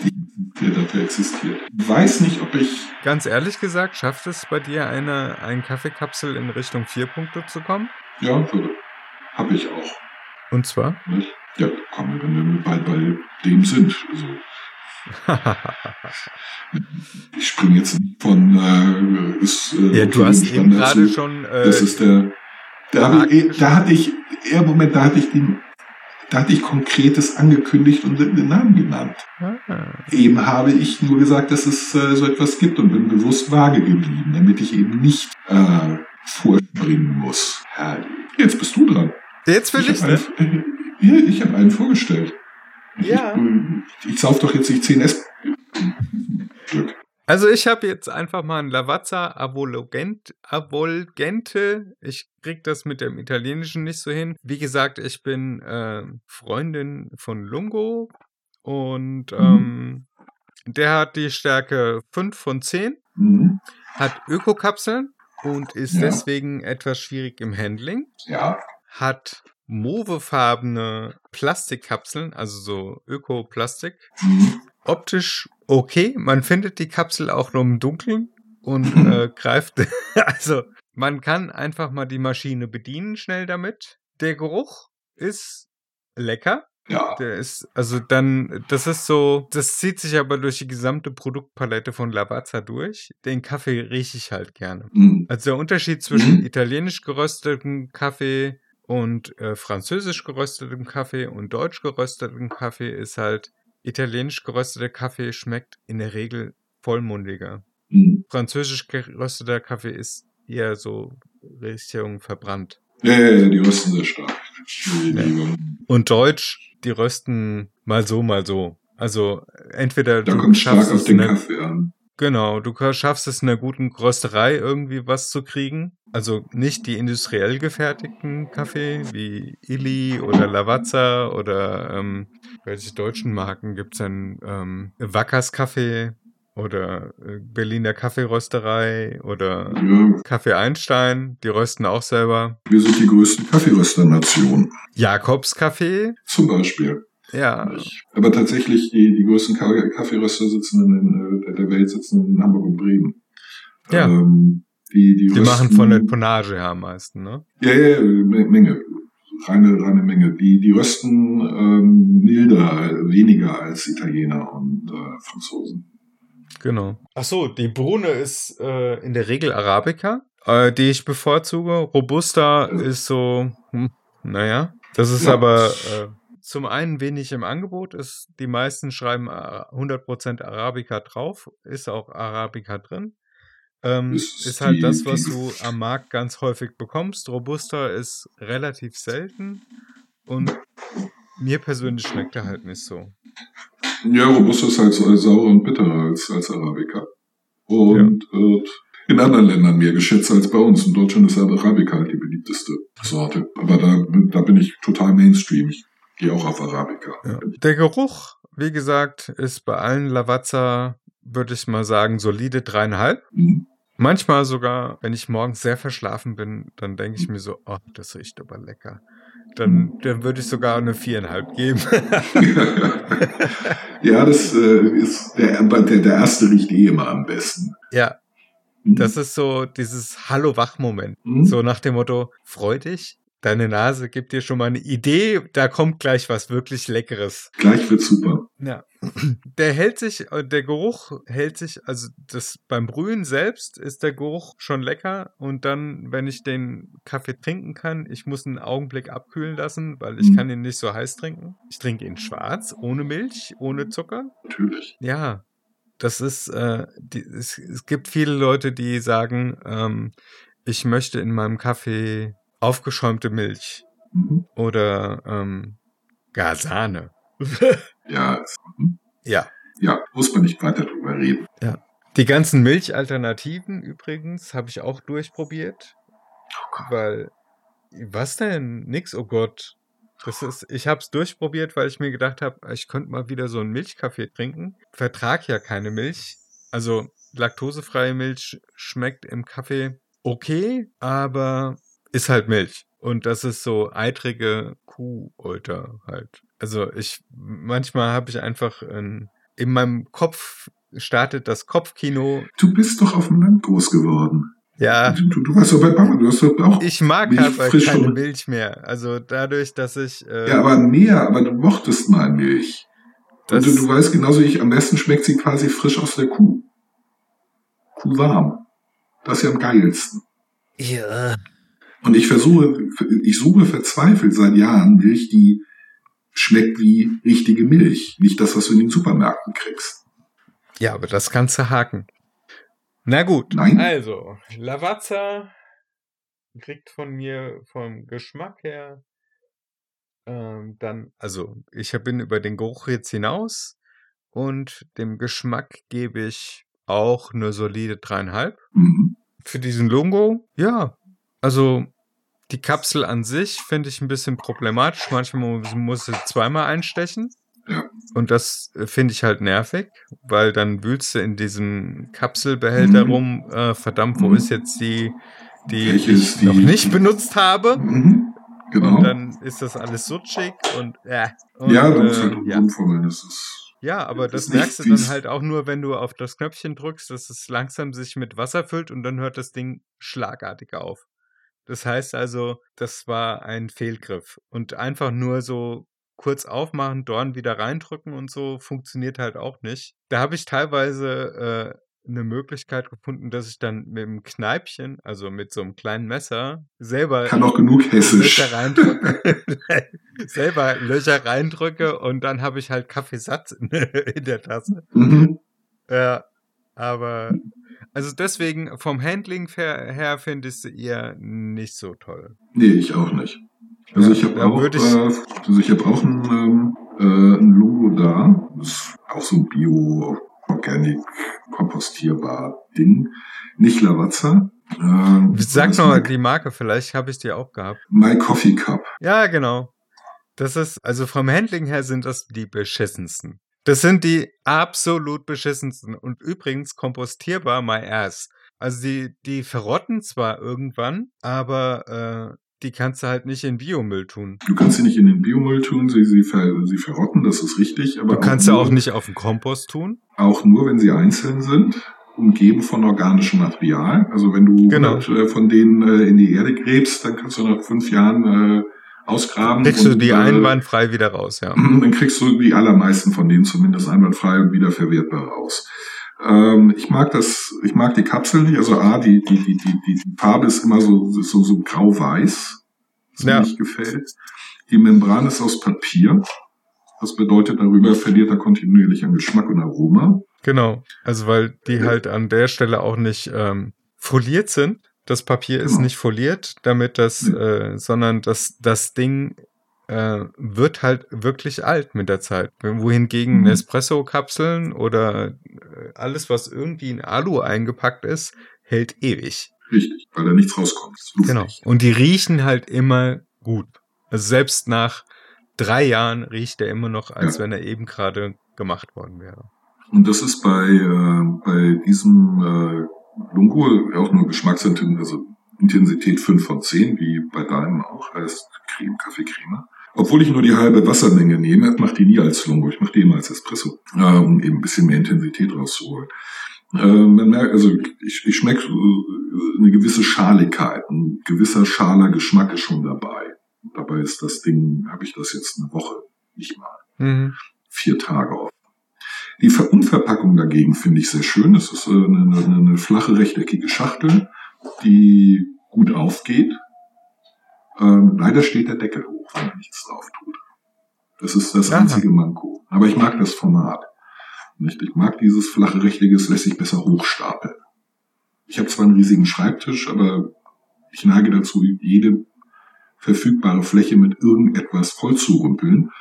der dafür existiert. Weiß nicht, ob ich. Ganz ehrlich gesagt, schafft es bei dir eine, ein Kaffeekapsel in Richtung 4 Punkte zu kommen? Ja, würde. Habe ich auch. Und zwar? Nicht? Ja, komm, wenn wir bald bei dem sind. Also, ich springe jetzt von. Äh, ist, äh, ja, du hast eben gerade schon. Äh, Das ist der. Da, ich, eh- da hatte ich, eher Moment, da hatte ich den, da hatte ich konkretes angekündigt und den Namen genannt. ah, Eben habe ich nur gesagt, dass es äh, so etwas gibt und bin bewusst vage geblieben, damit ich eben nicht äh, vorspringen muss. Herrlich. Jetzt bist du dran. jetzt will ich hab ne? einen, äh, ich habe einen vorgestellt. Ja. Ich, ich sauf doch jetzt nicht 10 S. Also ich habe jetzt einfach mal ein Lavazza Avolgent, Avolgente. Ich krieg das mit dem Italienischen nicht so hin. Wie gesagt, ich bin äh, Freundin von Lungo und ähm, der hat die Stärke 5 von 10, Mhm. hat Ökokapseln und ist Ja. deswegen etwas schwierig im Handling. Ja. Hat mauvefarbene Plastikkapseln, also so Ökoplastik. Mhm. optisch okay. Man findet die Kapsel auch nur im Dunkeln und äh, greift. also man kann einfach mal die Maschine bedienen schnell damit. Der Geruch ist lecker. Ja. Der ist, also dann, das ist so, das zieht sich aber durch die gesamte Produktpalette von Lavazza durch. Den Kaffee rieche ich halt gerne. Mhm. Also der Unterschied zwischen Mhm. italienisch geröstetem Kaffee und äh, französisch geröstetem Kaffee und deutsch geröstetem Kaffee ist halt, italienisch gerösteter Kaffee schmeckt in der Regel vollmundiger. Mhm. Französisch gerösteter Kaffee ist eher so Richtung verbrannt. Ja, ja, ja, die rösten sehr stark. Ja. Und deutsch, die rösten mal so, mal so. Also entweder da du kommt stark schaffst auf den einer Kaffee an. Genau, du schaffst es in einer guten Rösterei irgendwie was zu kriegen. Also nicht die industriell gefertigten Kaffee wie Illy oder Lavazza oder ähm, welche deutschen Marken gibt's denn? Ähm, Wackers Kaffee oder äh, Berliner Kaffeerösterei oder Ja, Kaffee Einstein, die rösten auch selber. wir sind die größten Kaffeerösternation, Jakobs Kaffee, zum Beispiel. Ja. Aber tatsächlich, die, die größten Ka- Kaffeeröster sitzen in, äh, der Welt sitzen in Hamburg und Bremen. Ja. Ähm, die, die, die machen von der Tonnage her am meisten, ne? Ja, ja, ja, Me- Menge. Reine, reine Menge. Die, die rösten ähm, milder, weniger als Italiener und äh, Franzosen. Genau. Ach so, die Brune ist äh, in der Regel Arabica, äh, die ich bevorzuge. Robusta Ja. ist so, hm, naja. Das ist Ja. aber äh, zum einen wenig im Angebot. Ist, die meisten schreiben äh, 100% Arabica drauf. Ist auch Arabica drin. Ähm, Ist ist halt das, was du am Markt ganz häufig bekommst. Robusta ist relativ selten und mir persönlich schmeckt er halt nicht so. Ja, Robusta ist halt so äh, saurer und bitterer als, als Arabica. Und wird in anderen Ländern mehr geschätzt als bei uns. In Deutschland ist Arabica halt die beliebteste Sorte. Aber da, da bin ich total Mainstream. Ich gehe auch auf Arabica. Ja. Der Geruch, wie gesagt, ist bei allen Lavazza, würde ich mal sagen, solide dreieinhalb. Mhm. Manchmal sogar, wenn ich morgens sehr verschlafen bin, dann denke ich mir so, oh, das riecht aber lecker. Dann, dann würde ich sogar eine viereinhalb geben. ja, das äh, ist der, der, der erste riecht eh immer am besten. ja, Mhm. das ist so dieses Hallo-Wach-Moment. Mhm. So nach dem Motto, freu dich, deine Nase gibt dir schon mal eine Idee, da kommt gleich was wirklich Leckeres. Gleich wird super. Ja. Der hält sich, äh, der Geruch hält sich, also das beim Brühen selbst ist der Geruch schon lecker und dann, wenn ich den Kaffee trinken kann, ich muss einen Augenblick abkühlen lassen, weil ich Mhm. kann ihn nicht so heiß trinken. Ich trinke ihn schwarz, ohne Milch, ohne Zucker. Natürlich. Ja, das ist, äh, die, es, es gibt viele Leute, die sagen, ähm, ich möchte in meinem Kaffee aufgeschäumte Milch Mhm. oder ähm, gar Sahne. Ja, ja. ja, muss man nicht weiter drüber reden. Die ganzen Milchalternativen übrigens habe ich auch durchprobiert, weil was denn? Nix, oh Gott. Das ist, ich habe es durchprobiert, weil ich mir gedacht habe, ich könnte mal wieder so einen Milchkaffee trinken. Vertrag ja keine Milch. Also laktosefreie Milch schmeckt im Kaffee okay, aber ist halt Milch. Und das ist so eitrige Kuhulter halt. Also ich, manchmal habe ich einfach in, in meinem Kopf startet das Kopfkino. Du bist doch auf dem Land groß geworden. Ja, Du, du, du warst doch bei Mama, du hast doch auch. ich mag Milch aber frisch keine und- Milch mehr. Also dadurch, dass ich äh, ja, aber mehr, aber du mochtest mal Milch. das, Und du, du weißt genauso wie ich, am besten schmeckt sie quasi frisch aus der Kuh. Kuh warm. Das ist ja am geilsten. ja, Und ich versuche, ich suche verzweifelt seit Jahren Milch, die schmeckt wie richtige Milch. Nicht das, was du in den Supermärkten kriegst. ja, aber das kannst du haken. Na gut, Nein. also Lavazza kriegt von mir vom Geschmack her ähm, dann, also ich bin über den Geruch jetzt hinaus und dem Geschmack gebe ich auch eine solide dreieinhalb. Mhm. für diesen Lungo, ja. Also die Kapsel an sich finde ich ein bisschen problematisch. Manchmal muss, sie zweimal einstechen. Und das äh, finde ich halt nervig, weil dann wühlst du in diesem Kapselbehälter Mhm. rum. Äh, verdammt, wo Mhm. ist jetzt die, die ich ist die- noch nicht benutzt habe? Mhm. Genau. Und dann ist das alles sutschig und äh. Und, ja, du musst äh, halt ja. Das ist, Ja, aber Das das ist merkst du dann halt auch nur, wenn du auf das Knöpfchen drückst, dass es langsam sich mit Wasser füllt und dann hört das Ding schlagartig auf. Das heißt also, das war ein Fehlgriff. Und einfach nur so kurz aufmachen, Dorn wieder reindrücken und so funktioniert halt auch nicht. Da habe ich teilweise äh, eine Möglichkeit gefunden, dass ich dann mit dem Kneipchen, also mit so einem kleinen Messer, selber kann auch genug hessisch. Löcher reindrücke. selber Löcher reindrücke und dann habe ich halt Kaffeesatz in, in der Tasse. Mhm. Ja, aber also deswegen vom Handling her, her finde ich sie eher nicht so toll. Nee, ich auch nicht. Also Ja, ich habe auch, ich- äh, also ich habe auch ein, ähm, äh, ein Logo da. Das ist auch so ein Bio, Organic, kompostierbar Ding. Nicht Lavazza. Ähm, Sag das noch My, die Marke, vielleicht habe ich die auch gehabt. My Coffee Cup. Ja, genau. Das ist, also vom Handling her sind das die beschissensten. Das sind die absolut beschissensten. Und übrigens kompostierbar my ass. Also die, die verrotten zwar irgendwann, aber äh, die kannst du halt nicht in Biomüll tun. Du kannst sie nicht in den Biomüll tun, sie, sie, ver, sie verrotten, das ist richtig. Aber Du kannst sie nur, auch nicht auf den Kompost tun. Auch nur, wenn sie einzeln sind, umgeben von organischem Material. Also wenn du Genau. 100 äh, von denen äh, in die Erde gräbst, dann kannst du nach fünf Jahren äh, ausgraben. Kriegst du und, die äh, einwandfrei wieder raus, ja. dann kriegst du die allermeisten von denen zumindest einwandfrei und wiederverwertbar raus. Ähm, ich mag das, ich mag die Kapsel nicht. Also A, die, die, die, die, die Farbe ist immer so, so, so grau-weiß, was Ja. mir nicht gefällt. Die Membran ist aus Papier. Das bedeutet, darüber verliert er kontinuierlich an Geschmack und Aroma. Genau. Also weil die halt an der Stelle auch nicht ähm, foliert sind. Das Papier ist Genau. nicht foliert, damit das, Nee. äh, sondern das, das Ding äh, wird halt wirklich alt mit der Zeit. Wohingegen Mhm. Nespresso-Kapseln oder äh, alles, was irgendwie in Alu eingepackt ist, hält ewig. Richtig, weil da nichts rauskommt. Genau. Und die riechen halt immer gut. Also selbst nach drei Jahren riecht er immer noch, als Ja. wenn er eben gerade gemacht worden wäre. Und das ist bei, äh, bei diesem äh, Lungo auch nur Geschmacksintensität, also Intensität 5 von 10, wie bei deinem auch, heißt Creme, Kaffeecreme. Obwohl ich nur die halbe Wassermenge nehme, mache die nie als Lungo, ich mache die immer als Espresso, äh, um eben ein bisschen mehr Intensität rauszuholen. Äh, man merkt, also ich, ich schmecke äh, eine gewisse Schaligkeit, ein gewisser schaler Geschmack ist schon dabei. Dabei ist das Ding, habe ich das jetzt eine Woche, nicht mal Mhm. vier Tage offen. Die Ver Unverpackung dagegen finde ich sehr schön. Es ist äh, eine, eine, eine flache, rechteckige Schachtel, die gut aufgeht. Ähm, leider steht der Deckel hoch, wenn man nichts drauf tut. Das ist das Aha. einzige Manko. Aber ich mag das Format. Nicht? Ich mag dieses flache, rechtecke, es lässt sich besser hochstapeln. Ich habe zwar einen riesigen Schreibtisch, aber ich neige dazu, jede verfügbare Fläche mit irgendetwas vollzurümpeln.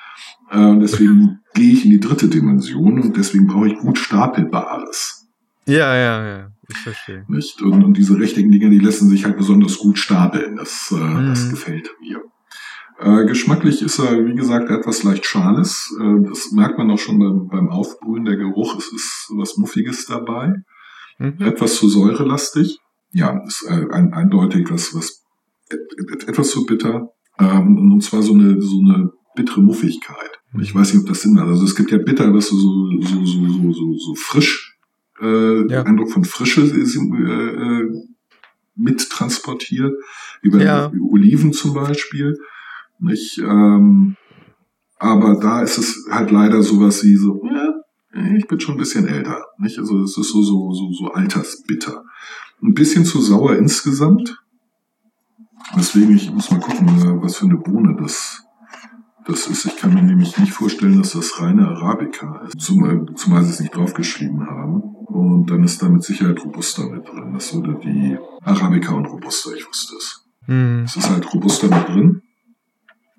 Äh, deswegen gehe ich in die dritte Dimension und deswegen brauche ich gut stapelbares. Ja, ja, ja. Ich verstehe. Nicht? Und, und diese rechteckigen Dinger, die lassen sich halt besonders gut stapeln. Das, äh, Mhm. das gefällt mir. Äh, geschmacklich ist er, wie gesagt, etwas leicht schales. Äh, das merkt man auch schon beim, beim Aufbrühen. Der Geruch, es ist was Muffiges dabei. Mhm. Etwas zu säurelastig. Ja, ist äh, ein, eindeutig was, was et, et, etwas zu bitter. Ähm, und zwar so eine, so eine bittere Muffigkeit. Ich weiß nicht, ob das Sinn hat. Also es gibt ja bitter, dass du so, so, so, so, so, so frisch, äh, Ja. Eindruck von Frische ist, äh, äh, mit transportiert. Wie bei Ja. Oliven zum Beispiel. Nicht? Ähm, aber da ist es halt leider sowas wie so, ja, ich bin schon ein bisschen älter. Nicht? Also es ist so, so, so, so altersbitter. Ein bisschen zu sauer insgesamt. Deswegen, ich muss mal gucken, äh, was für eine Bohne das, das ist. Ich kann mir nämlich nicht vorstellen, dass das reine Arabica ist. Zumal, zumal sie es nicht draufgeschrieben haben. Und dann ist da mit Sicherheit Robusta mit drin. Das würde die Arabica und Robusta, ich wusste es. Mhm. Es ist halt Robusta mit drin.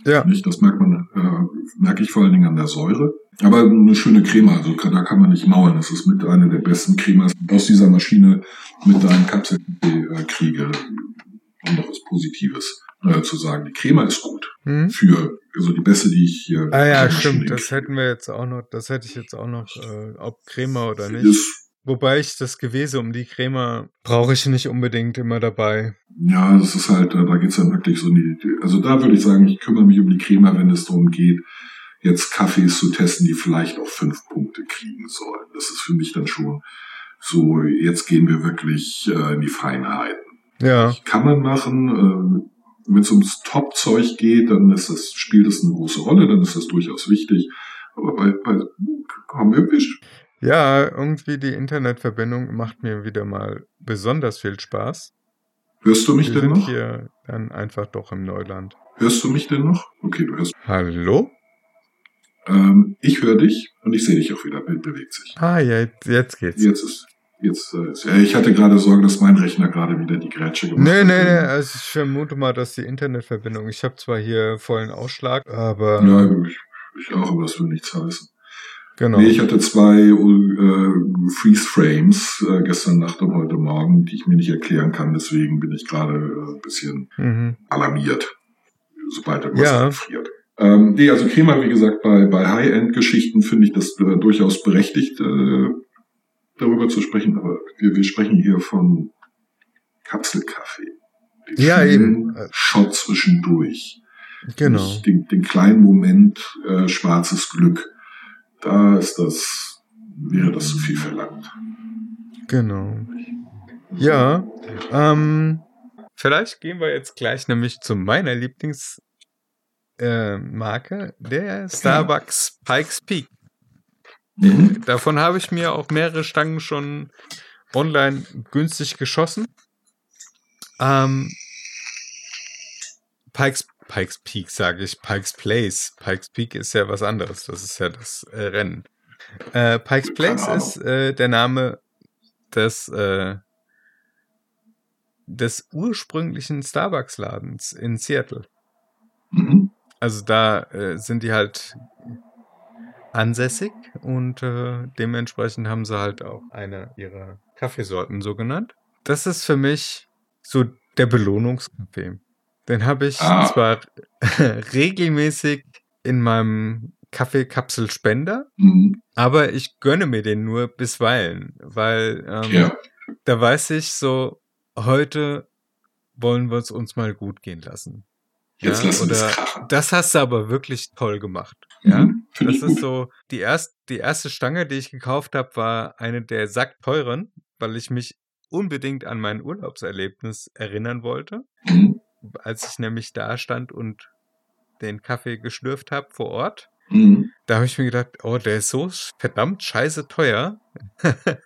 Ja. Nicht? Das merkt man, äh, merke ich vor allen Dingen an der Säure. Aber eine schöne Creme, also da kann man nicht mauern. Das ist mit einer der besten Cremas aus dieser Maschine mit deinen Kapseln äh, kriege. Was Positives äh, zu sagen. Die Crema ist gut. Mhm. Für, also die beste, die ich hier. Ah ja, stimmt. Das kriege. hätten wir jetzt auch noch, das hätte ich jetzt auch noch, äh, ob Crema oder nicht. Ist, Wobei ich das Gewese um die Crema brauche ich nicht unbedingt immer dabei. ja, das ist halt, äh, da geht's dann wirklich so in die, also da würde ich sagen, ich kümmere mich um die Crema, wenn es darum geht, jetzt Kaffees zu testen, die vielleicht auch fünf Punkte kriegen sollen. Das ist für mich dann schon so, jetzt gehen wir wirklich äh, in die Feinheiten. Ja. Kann man machen, äh, wenn es ums Top-Zeug geht, dann ist das, spielt das eine große Rolle, dann ist das durchaus wichtig. Aber bei, bei üppig. Ja, irgendwie die Internetverbindung macht mir wieder mal besonders viel Spaß. Hörst du mich Wir denn sind noch? hier dann einfach doch im Neuland. Hörst du mich denn noch? Okay, du hörst. Hallo? Ähm, ich höre dich und ich sehe dich auch wieder. Bild bewegt sich. Ah, ja, jetzt, jetzt geht's. Jetzt ist, jetzt äh, ja, ich hatte gerade Sorge, dass mein Rechner gerade wieder die Grätsche gemacht Nee, hat. nee, nee, also ich vermute mal, dass die Internetverbindung, ich habe zwar hier vollen Ausschlag, aber Ja, ich, ich auch, aber das will nichts heißen. Genau. Nee, ich hatte zwei äh, Freeze-Frames äh, gestern Nacht und heute Morgen, die ich mir nicht erklären kann. Deswegen bin ich gerade äh, ein bisschen mhm. alarmiert, sobald irgendwas Ja. friert. Ähm, nee, also Crema, wie gesagt, bei, bei High-End-Geschichten finde ich das äh, durchaus berechtigt, äh, darüber zu sprechen. Aber wir, wir sprechen hier von Kapselkaffee. Ja, eben. Shot zwischendurch. Genau. Den, den kleinen Moment äh, schwarzes Glück. Da ist das, wäre das zu viel verlangt. Genau. Ja, ähm, vielleicht gehen wir jetzt gleich nämlich zu meiner Lieblingsmarke, äh, der Starbucks Pikes Peak. Mhm. Davon habe ich mir auch mehrere Stangen schon online günstig geschossen. Ähm, Pikes, Pikes Peak sage ich, Pikes Place. Pikes Peak ist ja was anderes, das ist ja das äh, Rennen. Äh, Pikes Place ist äh, der Name des, äh, des ursprünglichen Starbucks-Ladens in Seattle. Mhm. Also da äh, sind die halt ansässig und äh, dementsprechend haben sie halt auch eine ihrer Kaffeesorten so genannt. Das ist für mich so der Belohnungskaffee. Den habe ich Ah. zwar regelmäßig in meinem Kaffeekapselspender, Mhm. aber ich gönne mir den nur bisweilen, weil ähm, Ja. da weiß ich so, heute wollen wir es uns mal gut gehen lassen. Jetzt Ja, lassen oder das hast du aber wirklich toll gemacht. Ja, Mhm. Finde das ist so, die, erst, die erste Stange, die ich gekauft habe, war eine der sackteuren, weil ich mich unbedingt an mein Urlaubserlebnis erinnern wollte, Mhm. als ich nämlich da stand und den Kaffee geschlürft habe vor Ort. Mhm. Da habe ich mir gedacht, oh, der ist so verdammt scheiße teuer.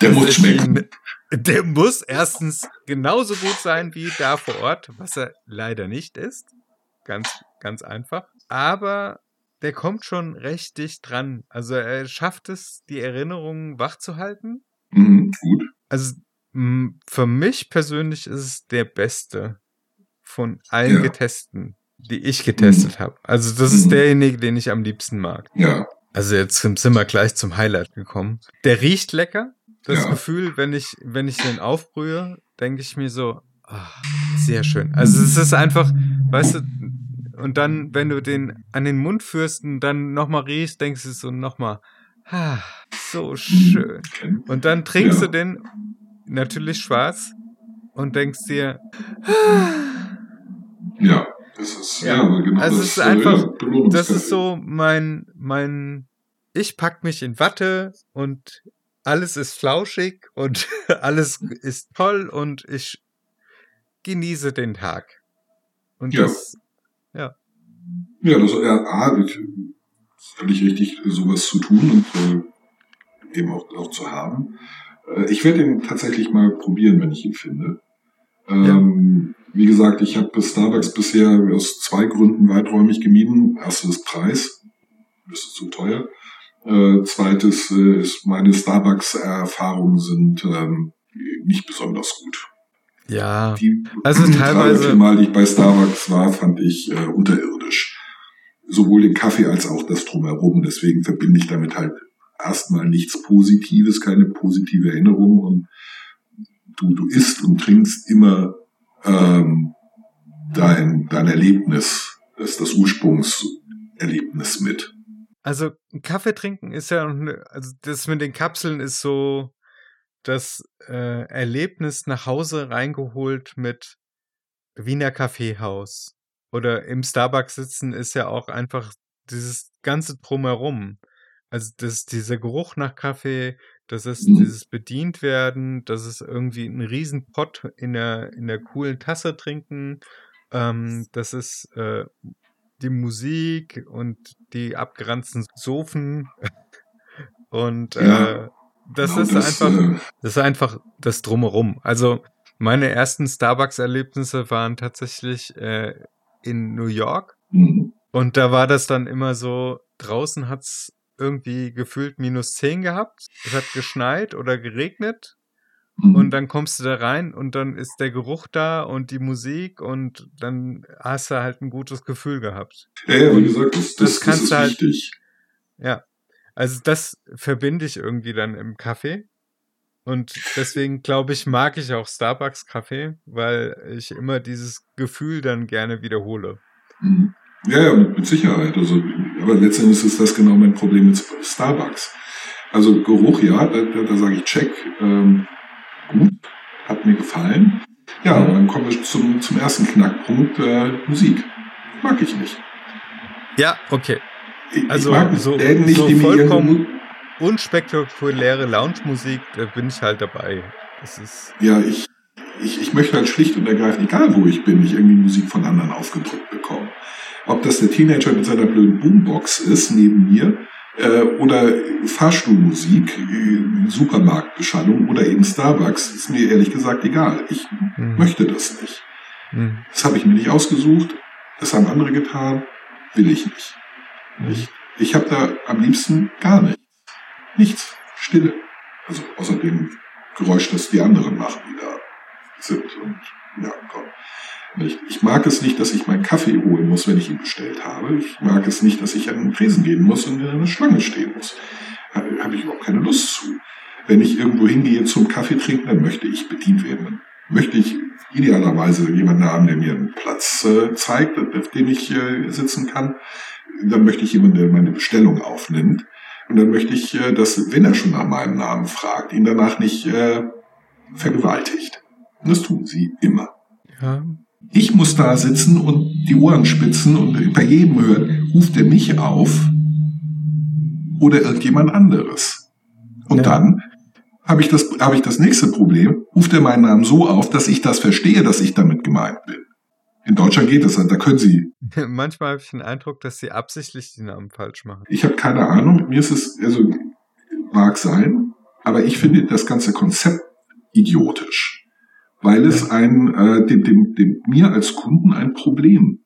Der muss schmecken. Der muss erstens genauso gut sein wie da vor Ort, was er leider nicht ist. Ganz, ganz einfach. Aber der kommt schon recht dicht dran. Also er schafft es, die Erinnerungen wach zu halten. Mhm. Gut. Also für mich persönlich ist es der beste von allen Ja. Getesten, die ich getestet habe. Also das ist Mhm. derjenige, den ich am liebsten mag. Ja. Also jetzt sind wir gleich zum Highlight gekommen. Der riecht lecker. Das Ja. Gefühl, wenn ich, wenn ich den aufbrühe, denke ich mir so, ah, sehr schön. Also es ist einfach, weißt du, und dann, wenn du den an den Mund führst und dann nochmal riechst, denkst du so nochmal, ah, so schön. Und dann trinkst Ja. du den natürlich schwarz und denkst dir, Ja. Das ist, Ja. ja, genau Also das ist einfach- ja. Das ist so mein, mein, ich pack mich in Watte und alles ist flauschig und alles ist toll und ich genieße den Tag. Und Ja. das, Ja, das ja, A, ist völlig richtig, sowas zu tun und äh, eben auch, auch zu haben. Äh, ich werde ihn tatsächlich mal probieren, wenn ich ihn finde. Ähm, Wie gesagt, ich habe Starbucks bisher aus zwei Gründen weiträumig gemieden. Erstes Preis, das ist zu teuer. Äh, zweites äh, ist, meine Starbucks-Erfahrungen sind ähm, nicht besonders gut. Ja, Die Also teilweise- Mal, die ich bei Starbucks war, fand ich äh, unterirdisch. Sowohl den Kaffee als auch das Drumherum. Deswegen verbinde ich damit halt erstmal nichts Positives, keine positive Erinnerung. Und du, du isst und trinkst immer ähm, dein, dein Erlebnis, das, das Ursprungserlebnis mit. also Kaffee trinken ist ja, ne- also das mit den Kapseln ist so das äh, Erlebnis nach Hause reingeholt mit Wiener Kaffeehaus oder im Starbucks sitzen ist ja auch einfach dieses ganze Drumherum. Also das, dieser Geruch nach Kaffee, das ist Mhm. dieses bedient werden, das ist irgendwie ein riesen Pott in der, in der coolen Tasse trinken, ähm, das ist äh, die Musik und die abgeranzten Sofen und Ja, äh, das Genau ist einfach äh, das ist einfach das Drumherum. Also meine ersten Starbucks-Erlebnisse waren tatsächlich äh, in New York. mhm. Und da war das dann immer so, draußen hat's irgendwie gefühlt minus 10 gehabt. Es hat geschneit oder geregnet. Mhm. Und dann kommst du da rein und dann ist der Geruch da und die Musik und dann hast du halt ein gutes Gefühl gehabt. ja, ja, wie gesagt, das, das, das das, kannst ist du halt- wichtig. Ja. Also das verbinde ich irgendwie dann im Kaffee. Und deswegen glaube ich, mag ich auch Starbucks Kaffee, weil ich immer dieses Gefühl dann gerne wiederhole. Mhm. Ja, ja, mit, mit Sicherheit. Also, aber letztendlich ist das genau mein Problem mit Starbucks. Also Geruch, ja, da, da, da sage ich check. Ähm, gut, hat mir gefallen. Ja, und dann kommen wir zum, zum ersten Knackpunkt, äh, Musik. Mag ich nicht. Ja, okay. Ich, Also ich so, so vollkommen unspektakuläre Lounge-Musik, da bin ich halt dabei. Das ist, Ja, ich, ich, ich möchte halt schlicht und ergreifend, egal wo ich bin, nicht irgendwie Musik von anderen aufgedrückt bekommen. Ob das der Teenager mit seiner blöden Boombox ist neben mir äh, oder Fahrstuhlmusik, äh, Supermarktbeschallung oder eben Starbucks, ist mir ehrlich gesagt egal. Ich hm, möchte das nicht. hm, Das habe ich mir nicht ausgesucht, das haben andere getan, will ich nicht. Hm. Ich, habe da am liebsten gar nichts. Nichts. Stille. Also außer dem Geräusch, das die anderen machen, die da sind. Und ja, komm. Ich, ich mag es nicht, dass ich meinen Kaffee holen muss, wenn ich ihn bestellt habe. Ich mag es nicht, dass ich an den Tresen gehen muss und in einer Schlange stehen muss. Da habe ich überhaupt keine Lust zu. Wenn ich irgendwo hingehe zum Kaffee trinken, dann möchte ich bedient werden. Dann möchte ich idealerweise jemanden haben, der mir einen Platz äh, zeigt, auf dem ich äh, sitzen kann. Dann möchte ich jemanden, der meine Bestellung aufnimmt. Und dann möchte ich, äh, dass, wenn er schon nach meinem Namen fragt, ihn danach nicht äh, vergewaltigt. Und das tun sie immer. Ja, Ich muss da sitzen und die Ohren spitzen und bei jedem hören, ruft er mich auf oder irgendjemand anderes. Und Ja. dann habe ich, das, habe ich das nächste Problem, ruft er meinen Namen so auf, dass ich das verstehe, dass ich damit gemeint bin. In Deutschland geht das, da können sie manchmal habe ich den Eindruck, dass sie absichtlich die Namen falsch machen. Ich habe keine Ahnung. Mir ist es, also mag sein, aber ich finde das ganze Konzept idiotisch, weil es ein, äh, dem, dem, dem, mir als Kunden ein Problem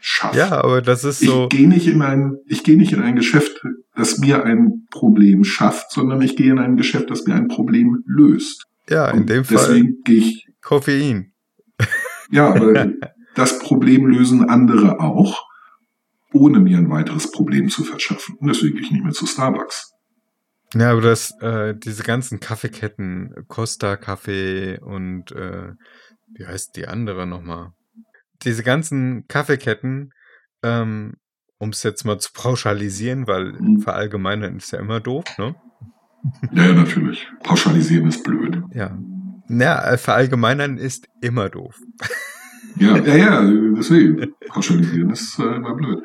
schafft. Ja, aber das ist so. Ich gehe nicht in ein, ich gehe nicht in ein Geschäft, das mir ein Problem schafft, sondern ich gehe in ein Geschäft, das mir ein Problem löst. Ja, in Und dem Fall deswegen gehe ich, Koffein. Ja, aber das Problem lösen andere auch, ohne mir ein weiteres Problem zu verschaffen. Und deswegen gehe ich nicht mehr zu Starbucks. Ja, aber das, äh, diese ganzen Kaffeeketten, Costa Kaffee und äh, wie heißt die andere nochmal? Diese ganzen Kaffeeketten, ähm, um es jetzt mal zu pauschalisieren, weil Mhm. verallgemeinern ist ja immer doof, ne? Ja, ja, natürlich. Pauschalisieren ist blöd. Ja. Ja, äh, verallgemeinern ist immer doof. Ja, ja, ja, deswegen. Pauschalisieren ist äh, immer blöd.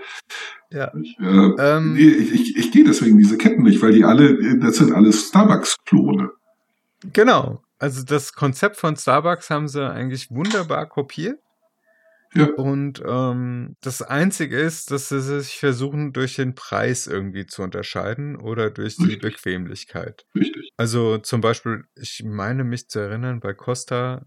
Ja. Ich, äh, Ähm, nee, ich, ich, ich gehe deswegen diese Ketten nicht, weil die alle, das sind alles Starbucks-Klone. Genau. Also das Konzept von Starbucks haben sie eigentlich wunderbar kopiert. Ja. Und ähm, das Einzige ist, dass sie sich versuchen, durch den Preis irgendwie zu unterscheiden oder durch die Richtig. Bequemlichkeit. Richtig. Also zum Beispiel, ich meine mich zu erinnern, bei Costa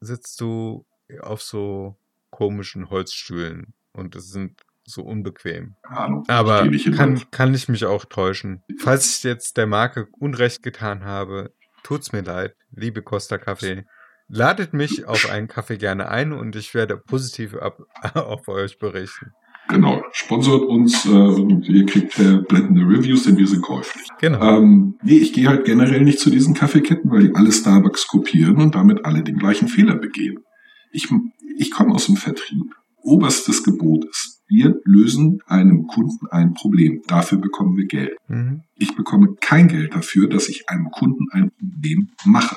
sitzt du auf so komischen Holzstühlen und es sind so unbequem. Ahnung. Aber kann, kann ich mich auch täuschen. Falls ich jetzt der Marke Unrecht getan habe, tut's mir leid, liebe Costa Kaffee. Ladet mich auf einen Kaffee gerne ein und ich werde positiv ab, auf euch berichten. Genau. Sponsort uns äh, und ihr kriegt äh, blendende Reviews, denn wir sind käuflich. Genau. Ähm, nee, ich gehe halt generell nicht zu diesen Kaffeeketten, weil die alle Starbucks kopieren und damit alle den gleichen Fehler begehen. Ich, ich komme aus dem Vertrieb. Oberstes Gebot ist, wir lösen einem Kunden ein Problem. Dafür bekommen wir Geld. Mhm. Ich bekomme kein Geld dafür, dass ich einem Kunden ein Problem mache.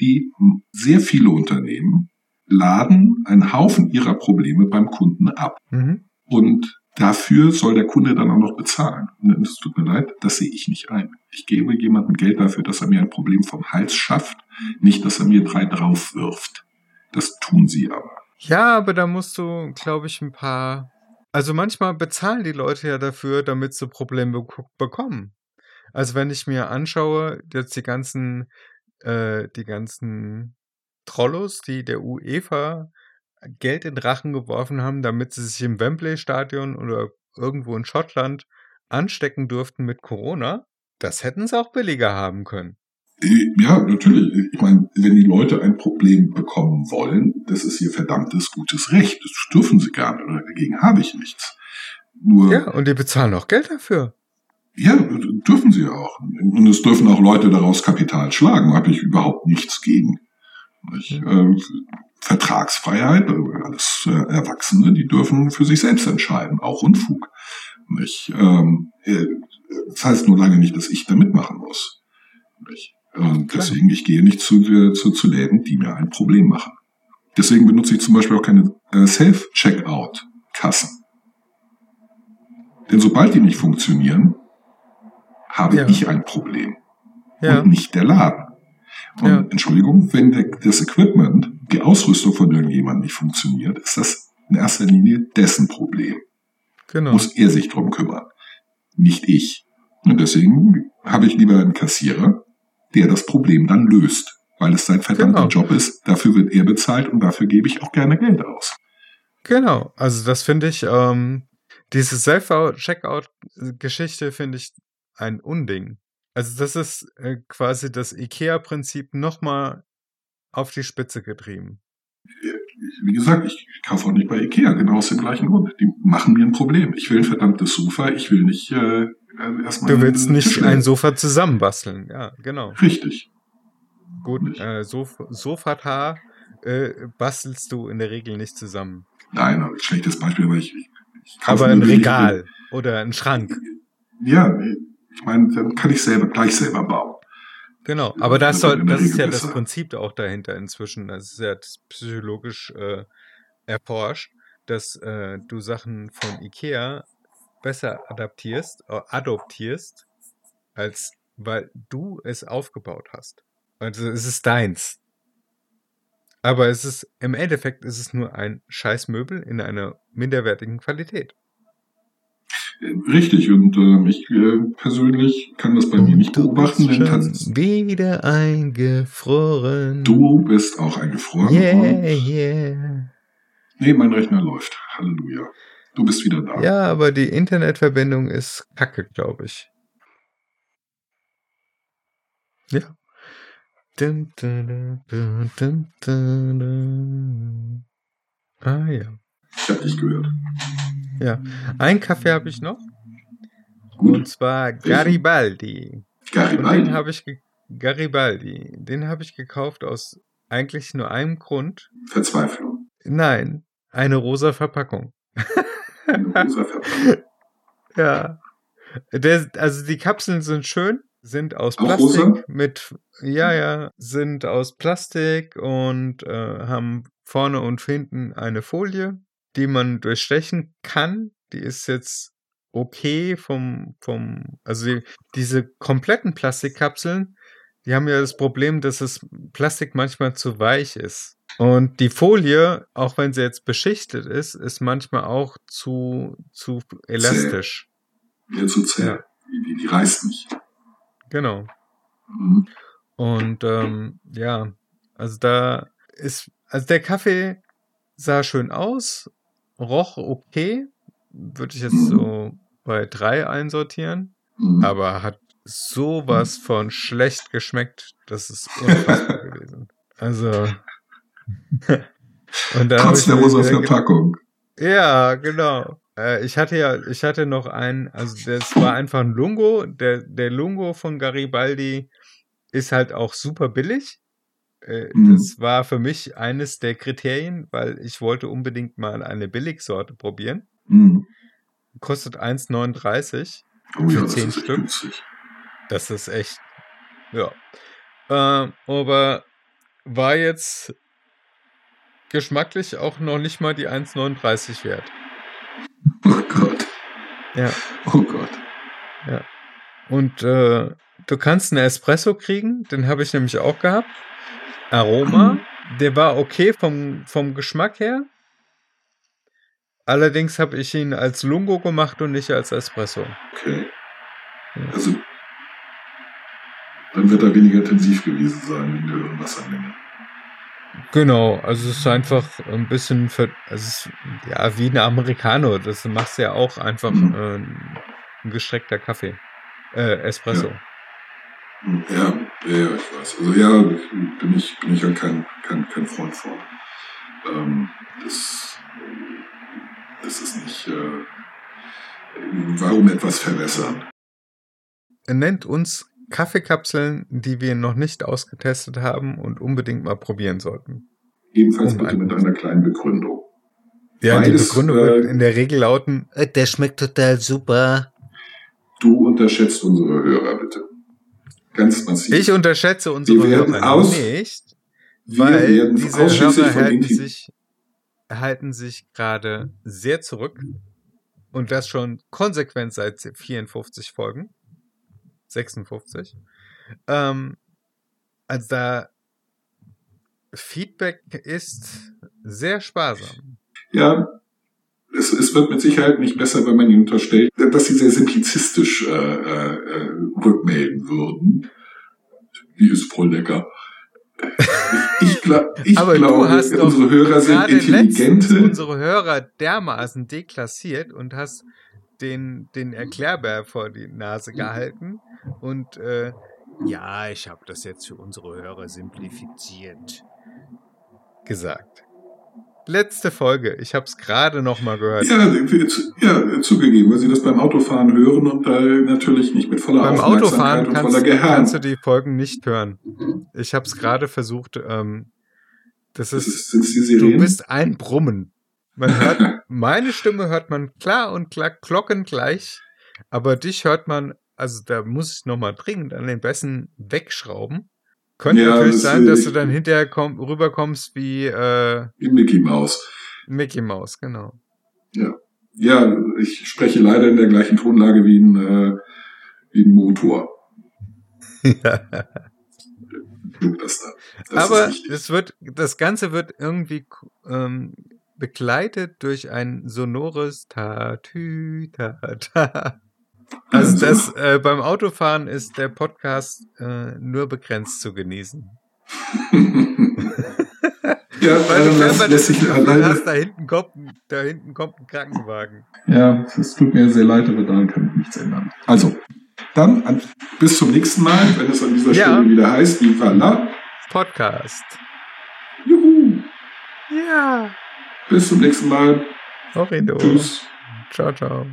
Die sehr viele Unternehmen laden einen Haufen ihrer Probleme beim Kunden ab. Mhm. Und dafür soll der Kunde dann auch noch bezahlen. Und es tut mir leid, das sehe ich nicht ein. Ich gebe jemandem Geld dafür, dass er mir ein Problem vom Hals schafft, nicht, dass er mir drei drauf wirft. Das tun sie aber. Ja, aber da musst du, glaube ich, ein paar. Also manchmal bezahlen die Leute ja dafür, damit sie Probleme bek bekommen. Also wenn ich mir anschaue, jetzt die ganzen, äh, die ganzen Trollos, die der UEFA Geld in den Rachen geworfen haben, damit sie sich im Wembley-Stadion oder irgendwo in Schottland anstecken durften mit Corona, das hätten sie auch billiger haben können. Äh, Ja, natürlich. Ich meine, wenn die Leute ein Problem bekommen wollen, das ist ihr verdammtes gutes Recht. Das dürfen sie gerne. Dagegen habe ich nichts. Nur, Ja, und die bezahlen auch Geld dafür. Ja, dürfen sie auch. Und es dürfen auch Leute daraus Kapital schlagen. Habe ich überhaupt nichts gegen. Nicht? Äh, Vertragsfreiheit, äh, alles äh, Erwachsene, die dürfen für sich selbst entscheiden, auch Unfug. Nicht? Ähm, äh, das heißt nur lange nicht, dass ich da mitmachen muss. Nicht? Und deswegen, ich gehe nicht zu, zu, zu Läden, die mir ein Problem machen. Deswegen benutze ich zum Beispiel auch keine äh, Self-Checkout-Kassen. Denn sobald die nicht funktionieren, habe ja. ich ein Problem. Ja. Und nicht der Laden. Und ja. Entschuldigung, wenn der, das Equipment, die Ausrüstung von irgendjemandem nicht funktioniert, ist das in erster Linie dessen Problem. Genau. Muss er sich drum kümmern. Nicht ich. Und deswegen habe ich lieber einen Kassierer, der das Problem dann löst. Weil es sein verdammter genau. Job ist. Dafür wird er bezahlt und dafür gebe ich auch gerne Geld aus. Genau. Also das finde ich, ähm, diese Self-Checkout-Geschichte finde ich ein Unding. Also das ist äh, quasi das IKEA-Prinzip nochmal auf die Spitze getrieben. Wie gesagt, ich kaufe auch nicht bei IKEA, genau aus dem gleichen Grund. Die machen mir ein Problem. Ich will ein verdammtes Sofa, ich will nicht äh, erstmal. Du willst nicht ein Sofa zusammenbasteln, ja, genau. Richtig. Gut, äh, Sof Sofata äh, bastelst du in der Regel nicht zusammen. Nein, ein schlechtes Beispiel, aber ich, ich kaufe Aber ein Regal oder ein Schrank. Ja, ich meine, dann kann ich selber gleich selber bauen. Genau, aber das, soll, das ist ja besser. das Prinzip auch dahinter inzwischen. Das ist ja psychologisch äh, erforscht, dass äh, du Sachen von Ikea besser adaptierst, äh, adoptierst, als weil du es aufgebaut hast. Also es ist deins. Aber es ist, im Endeffekt ist es nur ein Scheißmöbel in einer minderwertigen Qualität. Richtig, und äh, ich äh, persönlich kann das bei und mir nicht beobachten. Denn schon wieder eingefroren. Du bist auch eingefroren. Yeah, yeah. Nee, mein Rechner läuft. Halleluja. Du bist wieder da. Ja, aber die Internetverbindung ist kacke, glaube ich. Ja. Ah ja. Ich habe dich gehört. Ja. Ein Kaffee habe ich noch. Gut. Und zwar Garibaldi. Garibaldi. Und den habe ich Garibaldi. Den habe ich gekauft aus eigentlich nur einem Grund. Verzweiflung. Nein, eine rosa Verpackung. Eine rosa Verpackung. ja. Der, also die Kapseln sind schön, sind aus Plastik rosa? mit ja ja sind aus Plastik und äh, haben vorne und hinten eine Folie die man durchstechen kann. Die ist jetzt okay vom, vom, also die, diese kompletten Plastikkapseln, die haben ja das Problem, dass das Plastik manchmal zu weich ist. Und die Folie, auch wenn sie jetzt beschichtet ist, ist manchmal auch zu, zu elastisch. Zäh. Ja, zu zäh. Ja. Die, die, reißt nicht. Genau. Mhm. Und ähm, ja, also da ist, also der Kaffee sah schön aus, roch okay. Würde ich jetzt so bei drei einsortieren. Mhm. Aber hat sowas von schlecht geschmeckt. Das ist unfassbar gewesen. Also. und dann Trotz der rosa Verpackung. Ja, genau. Äh, ich hatte ja, ich hatte noch einen, also das war einfach ein Lungo. Der, der Lungo von Garibaldi ist halt auch super billig. Äh, mhm. Das war für mich eines der Kriterien, weil ich wollte unbedingt mal eine Billigsorte probieren. Mhm. Kostet 1,39 oh, für ja, 10 Stück. Günstig. Das ist echt, ja. Äh, aber war jetzt geschmacklich auch noch nicht mal die 1,39 wert. Oh Gott. Ja. Oh Gott. Ja. Und äh, du kannst einen Espresso kriegen, den habe ich nämlich auch gehabt. Aroma, der war okay vom, vom Geschmack her. Allerdings habe ich ihn als Lungo gemacht und nicht als Espresso. Okay. Also, dann wird er weniger intensiv gewesen sein in der Wassermenge. Genau, also es ist einfach ein bisschen, für, also ist, ja, wie ein Americano. Das machst du ja auch einfach mhm. äh, ein gestreckter Kaffee. Äh, Espresso. Ja. Ja, ja, ich weiß. Also ja, bin ich, bin ich halt kein, kein, kein Freund von. Ähm, das, das ist nicht, äh, warum etwas verwässern? nennt uns Kaffeekapseln, die wir noch nicht ausgetestet haben und unbedingt mal probieren sollten. Ebenfalls Um bitte mit einer kleinen Begründung. Ja, die Beides, Begründung äh, wird in der Regel lauten, "Äh, der schmeckt total super. Du unterschätzt unsere Hörer bitte. Ganz massiv. Ich unterschätze unsere Wir werden Hörer aus- nicht, Wir weil werden diese Hörer halten sich, halten sich gerade sehr zurück und das schon konsequent seit 54 Folgen. 56. Ähm, also da Feedback ist sehr sparsam. Ja, es, es wird mit Sicherheit nicht besser, wenn man ihnen unterstellt, dass sie sehr simplizistisch äh, äh, rückmelden würden. Die ist voll lecker. Ich, ich, ich Aber glaube, du hast unsere Hörer sind intelligente. unsere Hörer dermaßen deklassiert und hast den, den Erklärbär vor die Nase gehalten und äh, ja, ich habe das jetzt für unsere Hörer simplifiziert gesagt. Letzte Folge, ich habe es gerade noch mal gehört. Ja, ja, zugegeben, weil sie das beim Autofahren hören und da natürlich nicht mit voller Beim Aufmerksamkeit Autofahren und kannst, kannst du die Folgen nicht hören. Ich habe es gerade versucht. Ähm, das das ist, ist, sind die du bist ein Brummen. Man hört, meine Stimme hört man klar und klar, glockengleich, aber dich hört man, also da muss ich nochmal dringend an den Bässen wegschrauben. Könnte Ja, natürlich das, sein, dass du dann hinterher komm, rüberkommst wie äh, Wie Mickey Mouse. Mickey Mouse, genau. Ja, ich spreche leider in der gleichen Tonlage wie ein, äh, wie ein Motor. Das da. Das Aber es wird, das Ganze wird irgendwie ähm, begleitet durch ein sonores Tatü, ta, ta. Also das äh, beim Autofahren ist der Podcast äh, nur begrenzt zu genießen. ja, Weil du lässt, lässt das sich alleine. hast, da hinten kommt, ein- da hinten kommt ein Krankenwagen. Ja, es tut mir sehr leid, aber daran kann ich nichts ändern. Also, dann an, bis zum nächsten Mal, wenn es an dieser Ja. Stelle wieder heißt, Viva la. Podcast. Juhu. Ja. Bis zum nächsten Mal. Horrido. Tschüss. Ciao, ciao.